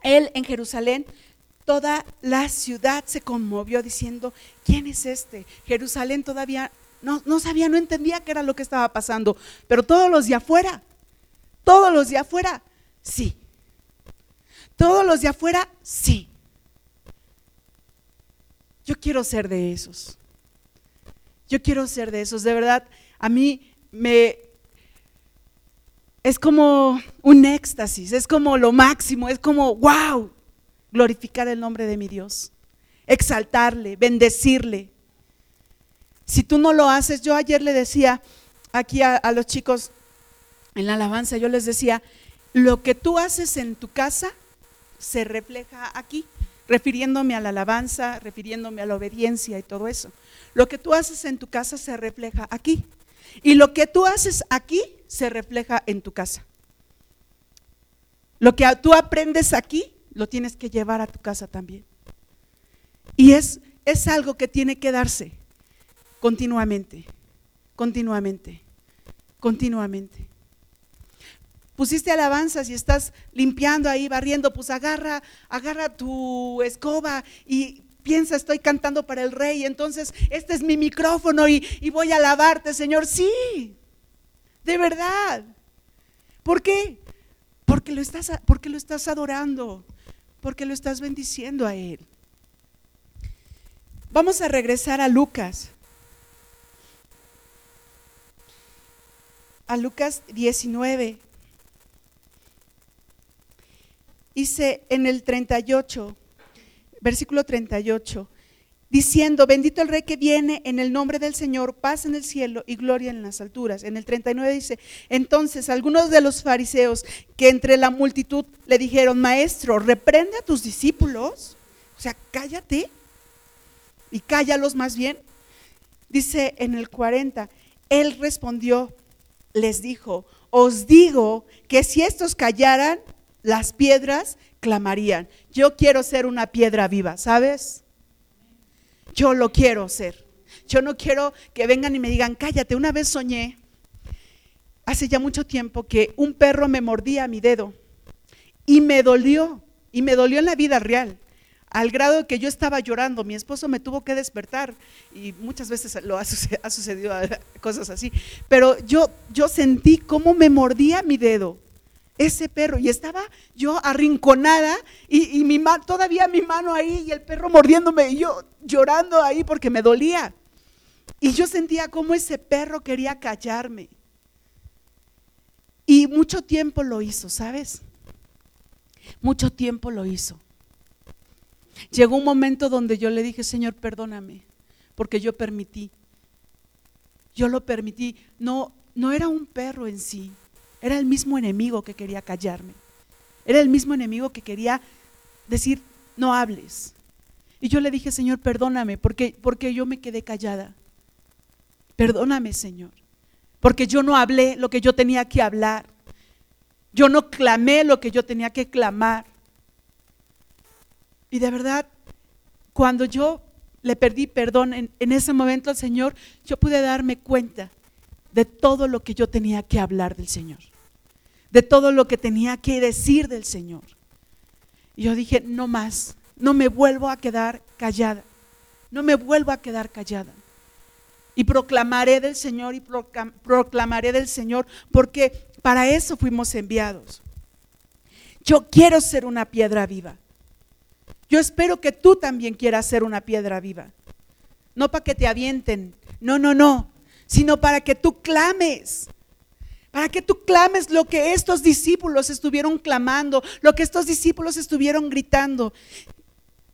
él en Jerusalén, toda la ciudad se conmovió diciendo, ¿quién es este? Jerusalén todavía no, no, sabía, no entendía qué era lo que estaba pasando, pero todos los de afuera, todos los de afuera, sí. Todos los de afuera, sí. Yo quiero ser de esos. Yo quiero ser de esos, de verdad. A mí me... Es como un éxtasis, es como lo máximo, es como, wow, glorificar el nombre de mi Dios, exaltarle, bendecirle. Si tú no lo haces, yo ayer le decía aquí a, a los chicos en la alabanza, yo les decía, lo que tú haces en tu casa se refleja aquí refiriéndome a la alabanza, refiriéndome a la obediencia y todo eso. Lo que tú haces en tu casa se refleja aquí. Y lo que tú haces aquí se refleja en tu casa. Lo que tú aprendes aquí, lo tienes que llevar a tu casa también. Y es, es algo que tiene que darse continuamente, continuamente, continuamente. pusiste alabanzas y estás limpiando ahí, barriendo, pues agarra, agarra tu escoba y piensa, estoy cantando para el rey, entonces este es mi micrófono y, y voy a alabarte, Señor. Sí, de verdad. ¿Por qué? Porque lo estás, porque lo estás adorando, porque lo estás bendiciendo a Él. Vamos a regresar a Lucas. A Lucas 19. Dice en el 38, versículo 38, diciendo, bendito el rey que viene en el nombre del Señor, paz en el cielo y gloria en las alturas. En el 39 dice, entonces algunos de los fariseos que entre la multitud le dijeron, maestro, reprende a tus discípulos, o sea, cállate y cállalos más bien. Dice en el 40, él respondió, les dijo, os digo que si estos callaran, las piedras clamarían. Yo quiero ser una piedra viva, ¿sabes? Yo lo quiero ser. Yo no quiero que vengan y me digan, cállate, una vez soñé, hace ya mucho tiempo, que un perro me mordía mi dedo y me dolió, y me dolió en la vida real al grado que yo estaba llorando, mi esposo me tuvo que despertar y muchas veces lo ha, sucedido cosas así, pero yo, yo sentí cómo me mordía mi dedo ese perro y estaba yo arrinconada y, mi todavía mi mano ahí y el perro mordiéndome y yo llorando ahí porque me dolía. Y yo sentía como ese perro quería callarme. Y mucho tiempo lo hizo, ¿sabes? Mucho tiempo lo hizo. Llegó un momento donde yo le dije, Señor, perdóname, porque yo permití. Yo lo permití. No, no era un perro en sí, era el mismo enemigo que quería callarme. Era el mismo enemigo que quería decir, no hables. Y yo le dije, Señor, perdóname, porque, porque yo me quedé callada. Perdóname, Señor, porque yo no hablé lo que yo tenía que hablar. Yo no clamé lo que yo tenía que clamar. Y de verdad, cuando yo le perdí perdón en, en, ese momento al Señor, yo pude darme cuenta de todo lo que yo tenía que hablar del Señor, de todo lo que tenía que decir del Señor. Y yo dije, no más, no me vuelvo a quedar callada, no me vuelvo a quedar callada. Y proclamaré del Señor y proclamaré del Señor, porque para eso fuimos enviados. Yo quiero ser una piedra viva. Yo espero que tú también quieras ser una piedra viva. No para que te avienten, no, no, no sino para que tú clames. Para que tú clames lo que estos discípulos estuvieron clamando, lo que estos discípulos estuvieron gritando.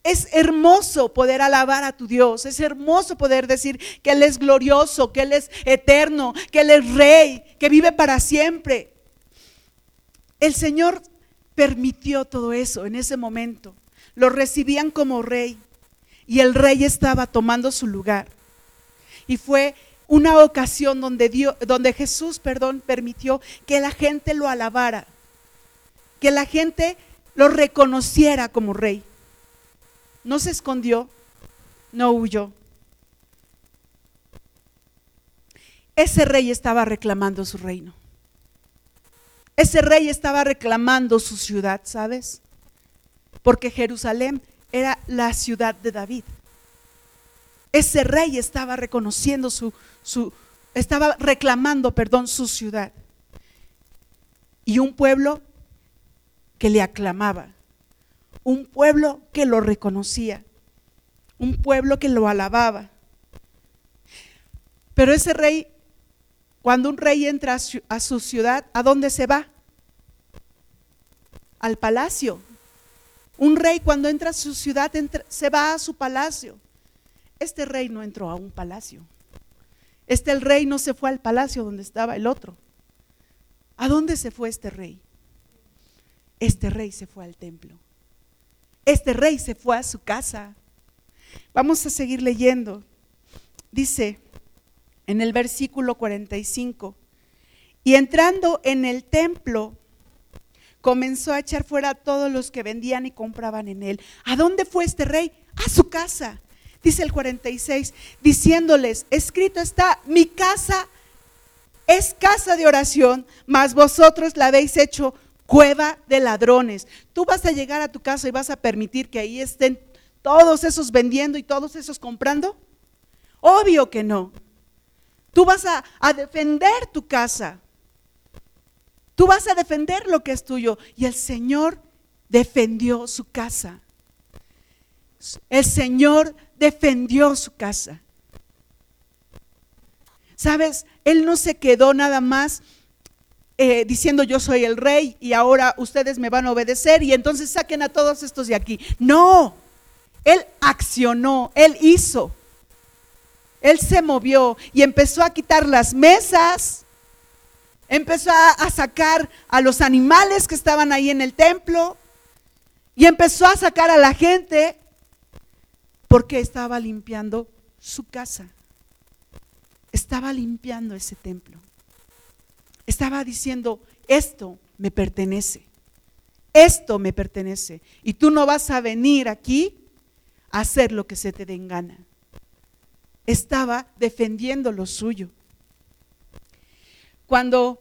Es hermoso poder alabar a tu Dios, es hermoso poder decir que Él es glorioso, que Él es eterno, que Él es rey, que vive para siempre. El Señor permitió todo eso en ese momento. Lo recibían como rey y el rey estaba tomando su lugar. Y fue una ocasión donde, Dios, donde Jesús, perdón, permitió que la gente lo alabara, que la gente lo reconociera como rey. No se escondió, no huyó. Ese rey estaba reclamando su reino. Ese rey estaba reclamando su ciudad, ¿sabes? Porque Jerusalén era la ciudad de David. Ese rey estaba reconociendo su, su, estaba reclamando, perdón, su ciudad. Y un pueblo que le aclamaba, un pueblo que lo reconocía, un pueblo que lo alababa. Pero ese rey, cuando un rey entra a su ciudad, ¿a dónde se va? Al palacio. Un rey cuando entra a su ciudad se va a su palacio. Este rey no entró a un palacio. Este rey no se fue al palacio donde estaba el otro. ¿A dónde se fue este rey? Este rey se fue al templo. Este rey se fue a su casa. Vamos a seguir leyendo. Dice en el versículo 45, y entrando en el templo, comenzó a echar fuera a todos los que vendían y compraban en él. ¿A dónde fue este rey? A su casa dice el 46, diciéndoles, escrito está, mi casa es casa de oración, mas vosotros la habéis hecho cueva de ladrones. Tú vas a llegar a tu casa y vas a permitir que ahí estén todos esos vendiendo y todos esos comprando. Obvio que no. Tú vas a, a defender tu casa. Tú vas a defender lo que es tuyo. Y el Señor defendió su casa. El Señor defendió su casa. Sabes, Él no se quedó nada más eh, diciendo yo soy el rey y ahora ustedes me van a obedecer y entonces saquen a todos estos de aquí. No, Él accionó, Él hizo. Él se movió y empezó a quitar las mesas, empezó a, sacar a los animales que estaban ahí en el templo y empezó a sacar a la gente porque estaba limpiando su casa. Estaba limpiando ese templo. Estaba diciendo, esto me pertenece. Esto me pertenece. Y tú no vas a venir aquí a hacer lo que se te den gana estaba defendiendo lo suyo. Cuando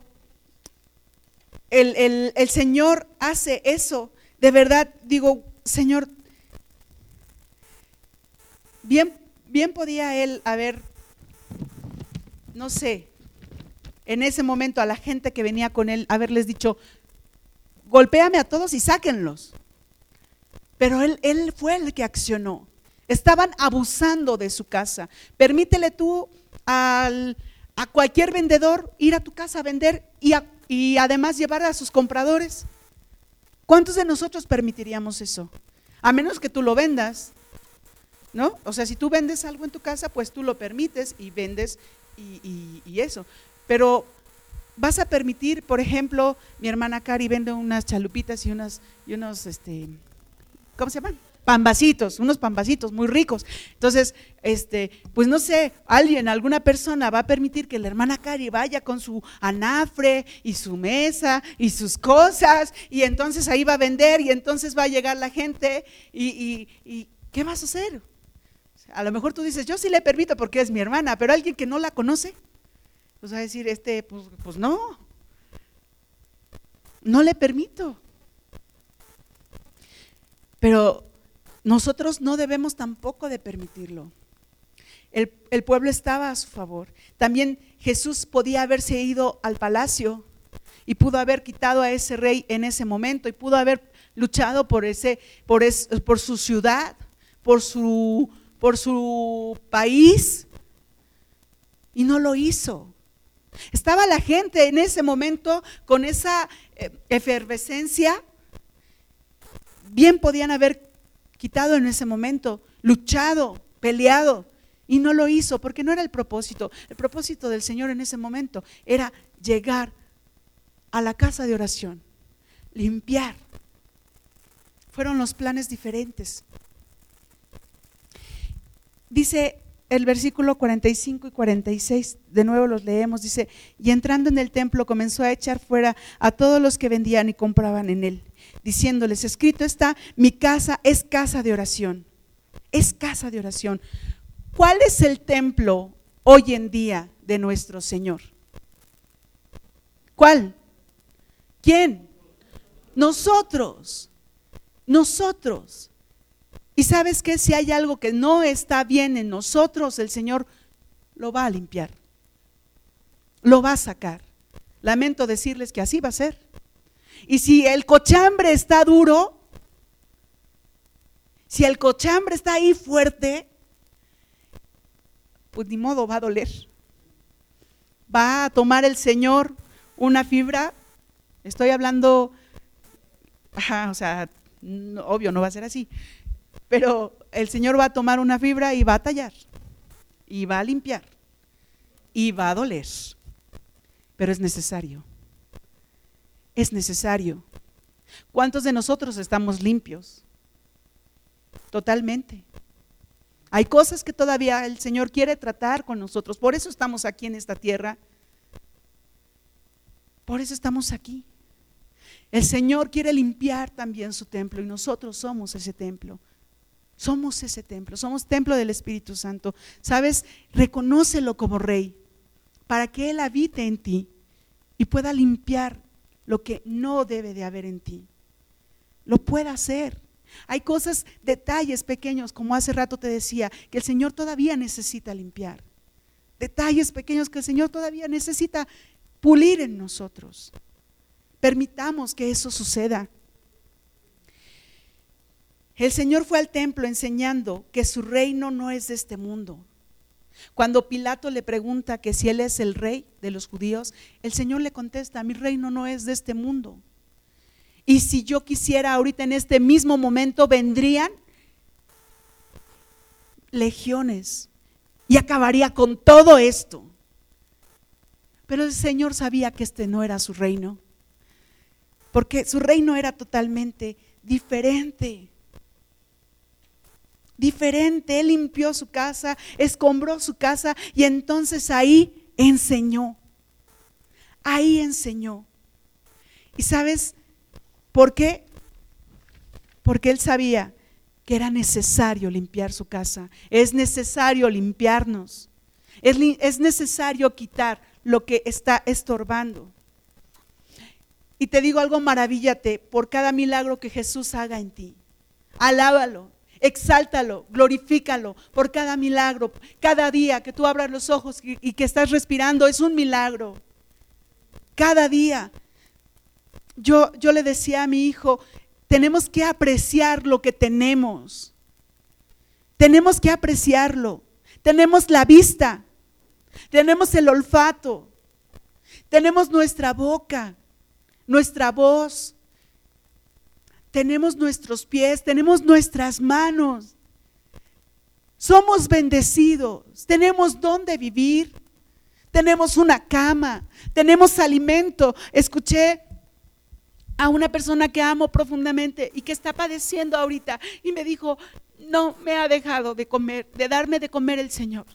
el, Señor hace eso, de verdad digo, Señor, bien, bien podía Él haber, no sé, en ese momento a la gente que venía con Él, haberles dicho, golpéame a todos y sáquenlos. Pero él, él fue el que accionó. Estaban abusando de su casa. Permítele tú a cualquier vendedor ir a tu casa a vender y, y además llevar a sus compradores. ¿Cuántos de nosotros permitiríamos eso? A menos que tú lo vendas, ¿no? O sea, si tú vendes algo en tu casa, pues tú lo permites y vendes y, y, eso. Pero vas a permitir, por ejemplo, mi hermana Cari vende unas chalupitas y unas y unos, este, ¿cómo se llaman? pambacitos, unos pambacitos muy ricos. Entonces, este, pues no sé, alguien, alguna persona va a permitir que la hermana Cari vaya con su anafre y su mesa y sus cosas, y entonces ahí va a vender, y entonces va a llegar la gente, y, y, ¿qué vas a hacer? A lo mejor tú dices, yo sí le permito porque es mi hermana, pero alguien que no la conoce, pues va a decir, este, pues, pues no, no le permito. Pero nosotros no debemos tampoco de permitirlo. El, pueblo estaba a su favor. También Jesús podía haberse ido al palacio y pudo haber quitado a ese rey en ese momento y pudo haber luchado por, ese, por, por su ciudad, por su, por su país y no lo hizo. Estaba la gente en ese momento con esa eh, efervescencia. Bien podían haber quitado en ese momento, luchado, peleado, y no lo hizo porque no era el propósito. El propósito del Señor en ese momento era llegar a la casa de oración, limpiar. Fueron los planes diferentes. Dice el versículo 45 y 46, de nuevo los leemos, dice, y entrando en el templo comenzó a echar fuera a todos los que vendían y compraban en él diciéndoles, escrito está, mi casa es casa de oración, es casa de oración. ¿Cuál es el templo hoy en día de nuestro Señor? ¿Cuál? ¿Quién? Nosotros, nosotros. Y sabes que si hay algo que no está bien en nosotros, el Señor lo va a limpiar, lo va a sacar. Lamento decirles que así va a ser. Y si el cochambre está duro, si el cochambre está ahí fuerte, pues ni modo va a doler. Va a tomar el Señor una fibra, estoy hablando, o sea, obvio no va a ser así, pero el Señor va a tomar una fibra y va a tallar, y va a limpiar, y va a doler, pero es necesario es necesario. ¿Cuántos de nosotros estamos limpios? Totalmente. Hay cosas que todavía el Señor quiere tratar con nosotros. Por eso estamos aquí en esta tierra. Por eso estamos aquí. El Señor quiere limpiar también su templo y nosotros somos ese templo. Somos ese templo, somos templo del Espíritu Santo. ¿Sabes? Reconócelo como rey para que Él habite en ti y pueda limpiar lo que no debe de haber en ti. Lo pueda hacer. Hay cosas, detalles pequeños, como hace rato te decía, que el Señor todavía necesita limpiar. Detalles pequeños que el Señor todavía necesita pulir en nosotros. Permitamos que eso suceda. El Señor fue al templo enseñando que su reino no es de este mundo. Cuando Pilato le pregunta que si él es el rey de los judíos, el Señor le contesta, mi reino no es de este mundo. Y si yo quisiera ahorita en este mismo momento, vendrían legiones y acabaría con todo esto. Pero el Señor sabía que este no era su reino, porque su reino era totalmente diferente. Diferente, Él limpió su casa, escombró su casa y entonces ahí enseñó. Ahí enseñó. Y sabes, ¿Por qué? Porque él sabía que era necesario limpiar su casa, es necesario limpiarnos, es, necesario quitar lo que está estorbando. Y te digo algo, maravíllate por cada milagro que Jesús haga en ti. Alábalo, exáltalo, glorifícalo por cada milagro. Cada día que tú abras los ojos y que estás respirando es un milagro. Cada día yo, yo le decía a mi hijo, tenemos que apreciar lo que tenemos. Tenemos que apreciarlo. Tenemos la vista, tenemos el olfato, tenemos nuestra boca, nuestra voz, tenemos nuestros pies, tenemos nuestras manos. Somos bendecidos, tenemos dónde vivir, tenemos una cama, tenemos alimento. Escuché a una persona que amo profundamente y que está padeciendo ahorita y me dijo, no me ha dejado de comer, de darme de comer el Señor.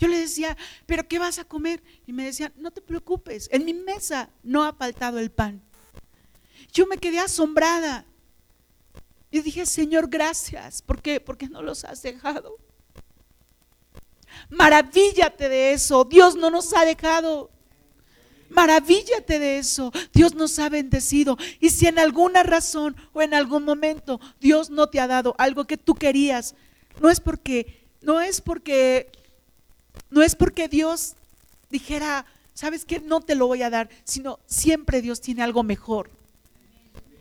Yo le decía, pero ¿qué vas a comer? Y me decía, no te preocupes, en mi mesa no ha faltado el pan. Yo me quedé asombrada. Y dije, Señor, gracias. ¿Por qué? Porque no los has dejado. Maravíllate de eso. Dios no nos ha dejado. Maravíllate de eso. Dios nos ha bendecido. Y si en alguna razón o en algún momento Dios no te ha dado algo que tú querías, no es porque, no es porque, no es porque Dios dijera, sabes que no te lo voy a dar, sino siempre Dios tiene algo mejor.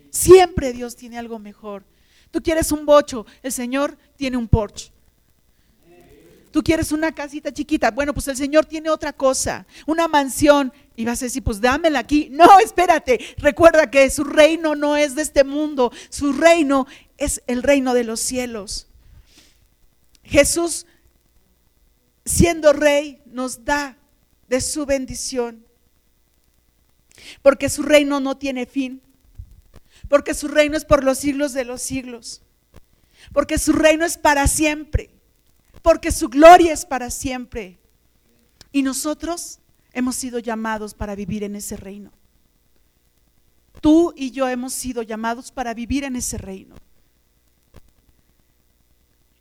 Siempre Dios tiene algo mejor. Tú quieres un bocho, el Señor tiene un Porsche. Tú quieres una casita chiquita, bueno, pues el Señor tiene otra cosa, una mansión. Y vas a decir, pues dámela aquí. No, espérate. Recuerda que su reino no es de este mundo. Su reino es el reino de los cielos. Jesús, siendo rey, nos da de su bendición. Porque su reino no tiene fin. Porque su reino es por los siglos de los siglos. Porque su reino es para siempre. Porque su gloria es para siempre. Y nosotros hemos sido llamados para vivir en ese reino. Tú y yo hemos sido llamados para vivir en ese reino.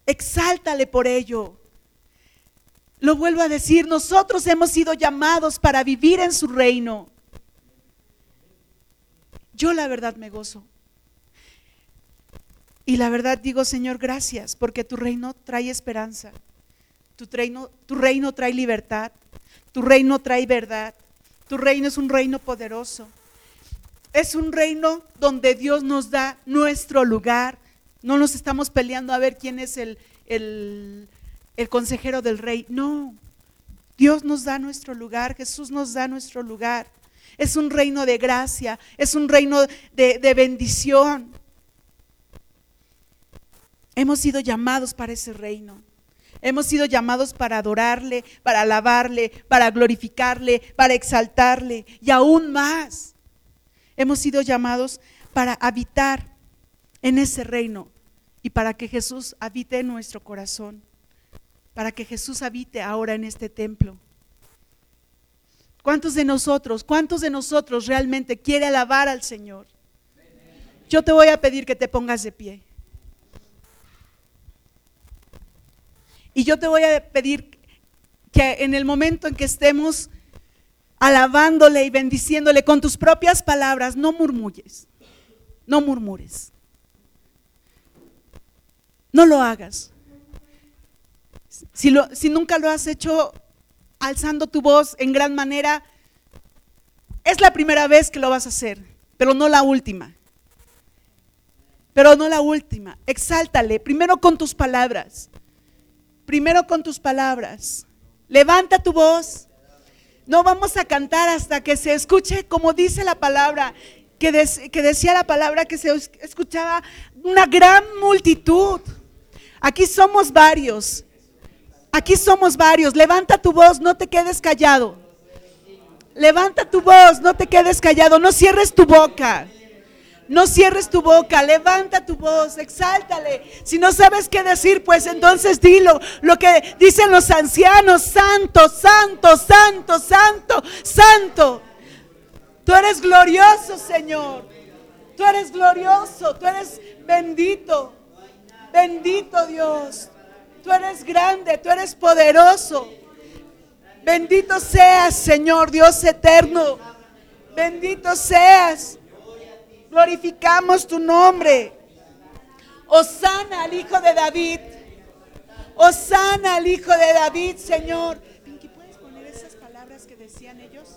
Exáltale por ello. Lo vuelvo a decir, nosotros hemos sido llamados para vivir en su reino. Yo la verdad me gozo. Y la verdad digo, Señor, gracias, porque tu reino trae esperanza. Tu reino, tu reino trae libertad. Tu reino trae verdad. Tu reino es un reino poderoso. Es un reino donde Dios nos da nuestro lugar. No nos estamos peleando a ver quién es el, el, el consejero del rey. No, Dios nos da nuestro lugar. Jesús nos da nuestro lugar. Es un reino de gracia. Es un reino de, de bendición. Hemos sido llamados para ese reino. Hemos sido llamados para adorarle, para alabarle, para glorificarle, para exaltarle y aún más. Hemos sido llamados para habitar en ese reino y para que Jesús habite en nuestro corazón, para que Jesús habite ahora en este templo. ¿Cuántos de nosotros, cuántos de nosotros realmente quiere alabar al Señor? Yo te voy a pedir que te pongas de pie. Y yo te voy a pedir que en el momento en que estemos alabándole y bendiciéndole con tus propias palabras, no murmulles, no murmures. No lo hagas. Si, si nunca lo has hecho alzando tu voz en gran manera, es la primera vez que lo vas a hacer, pero no la última. Pero no la última. Exáltale, primero con tus palabras. Primero con tus palabras. Levanta tu voz. No vamos a cantar hasta que se escuche como dice la palabra, que, que decía la palabra que se escuchaba una gran multitud. Aquí somos varios. Aquí somos varios. Levanta tu voz, no te quedes callado. Levanta tu voz, no te quedes callado, no cierres tu boca. No cierres tu boca, levanta tu voz, exáltale. Si no sabes qué decir, pues entonces dilo. Lo que dicen los ancianos, santo, santo, santo, santo, santo. Tú eres glorioso, Señor. Tú eres glorioso, tú eres bendito. Bendito Dios. Tú eres grande, tú eres poderoso. Bendito seas, Señor Dios eterno. Bendito seas. Glorificamos tu nombre. Osana al Hijo de David. Osana al Hijo de David, Señor. ¿puedes poner esas palabras que decían ellos?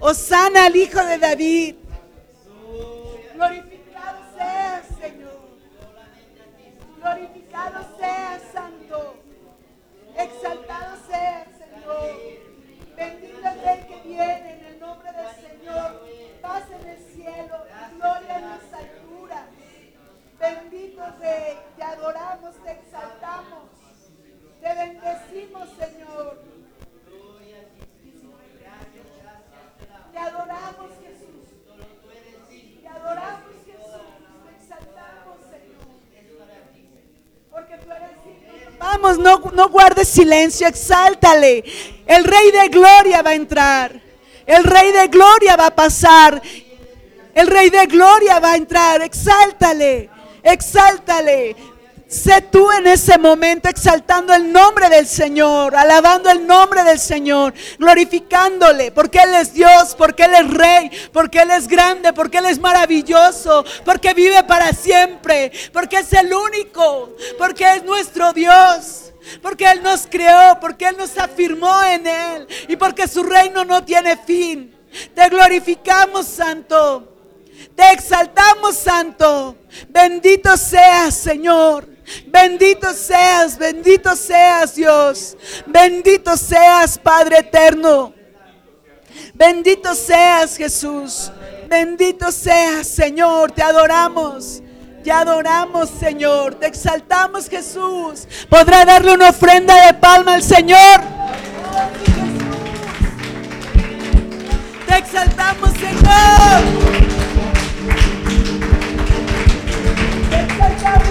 Osana al Hijo de David. Glorificado seas, Señor. Glorificado seas. Exaltado seas, Señor. Bendito el que viene en el nombre del Señor. Paz en el cielo gloria en las alturas. Bendito Rey, te adoramos, te exaltamos, te bendecimos, Señor. Te adoramos, Jesús. Te adoramos, Jesús. Te exaltamos, Señor. Porque tú eres Vamos, no, no guardes silencio, exáltale. El Rey de Gloria va a entrar. El Rey de Gloria va a pasar el Rey de Gloria va a entrar. Exáltale, exáltale. Sé tú en ese momento exaltando el nombre del Señor, alabando el nombre del Señor, glorificándole, porque Él es Dios, porque Él es Rey, porque Él es grande, porque Él es maravilloso, porque vive para siempre, porque es el único, porque es nuestro Dios. Porque Él nos creó, porque Él nos afirmó en Él y porque su reino no tiene fin. Te glorificamos, Santo. Te exaltamos, Santo. Bendito seas, Señor. Bendito seas, bendito seas Dios. Bendito seas Padre eterno. Bendito seas Jesús. Bendito seas Señor. Te adoramos. Te adoramos Señor. Te exaltamos Jesús. ¿Podrá darle una ofrenda de palma al Señor? Te exaltamos Señor. Te exaltamos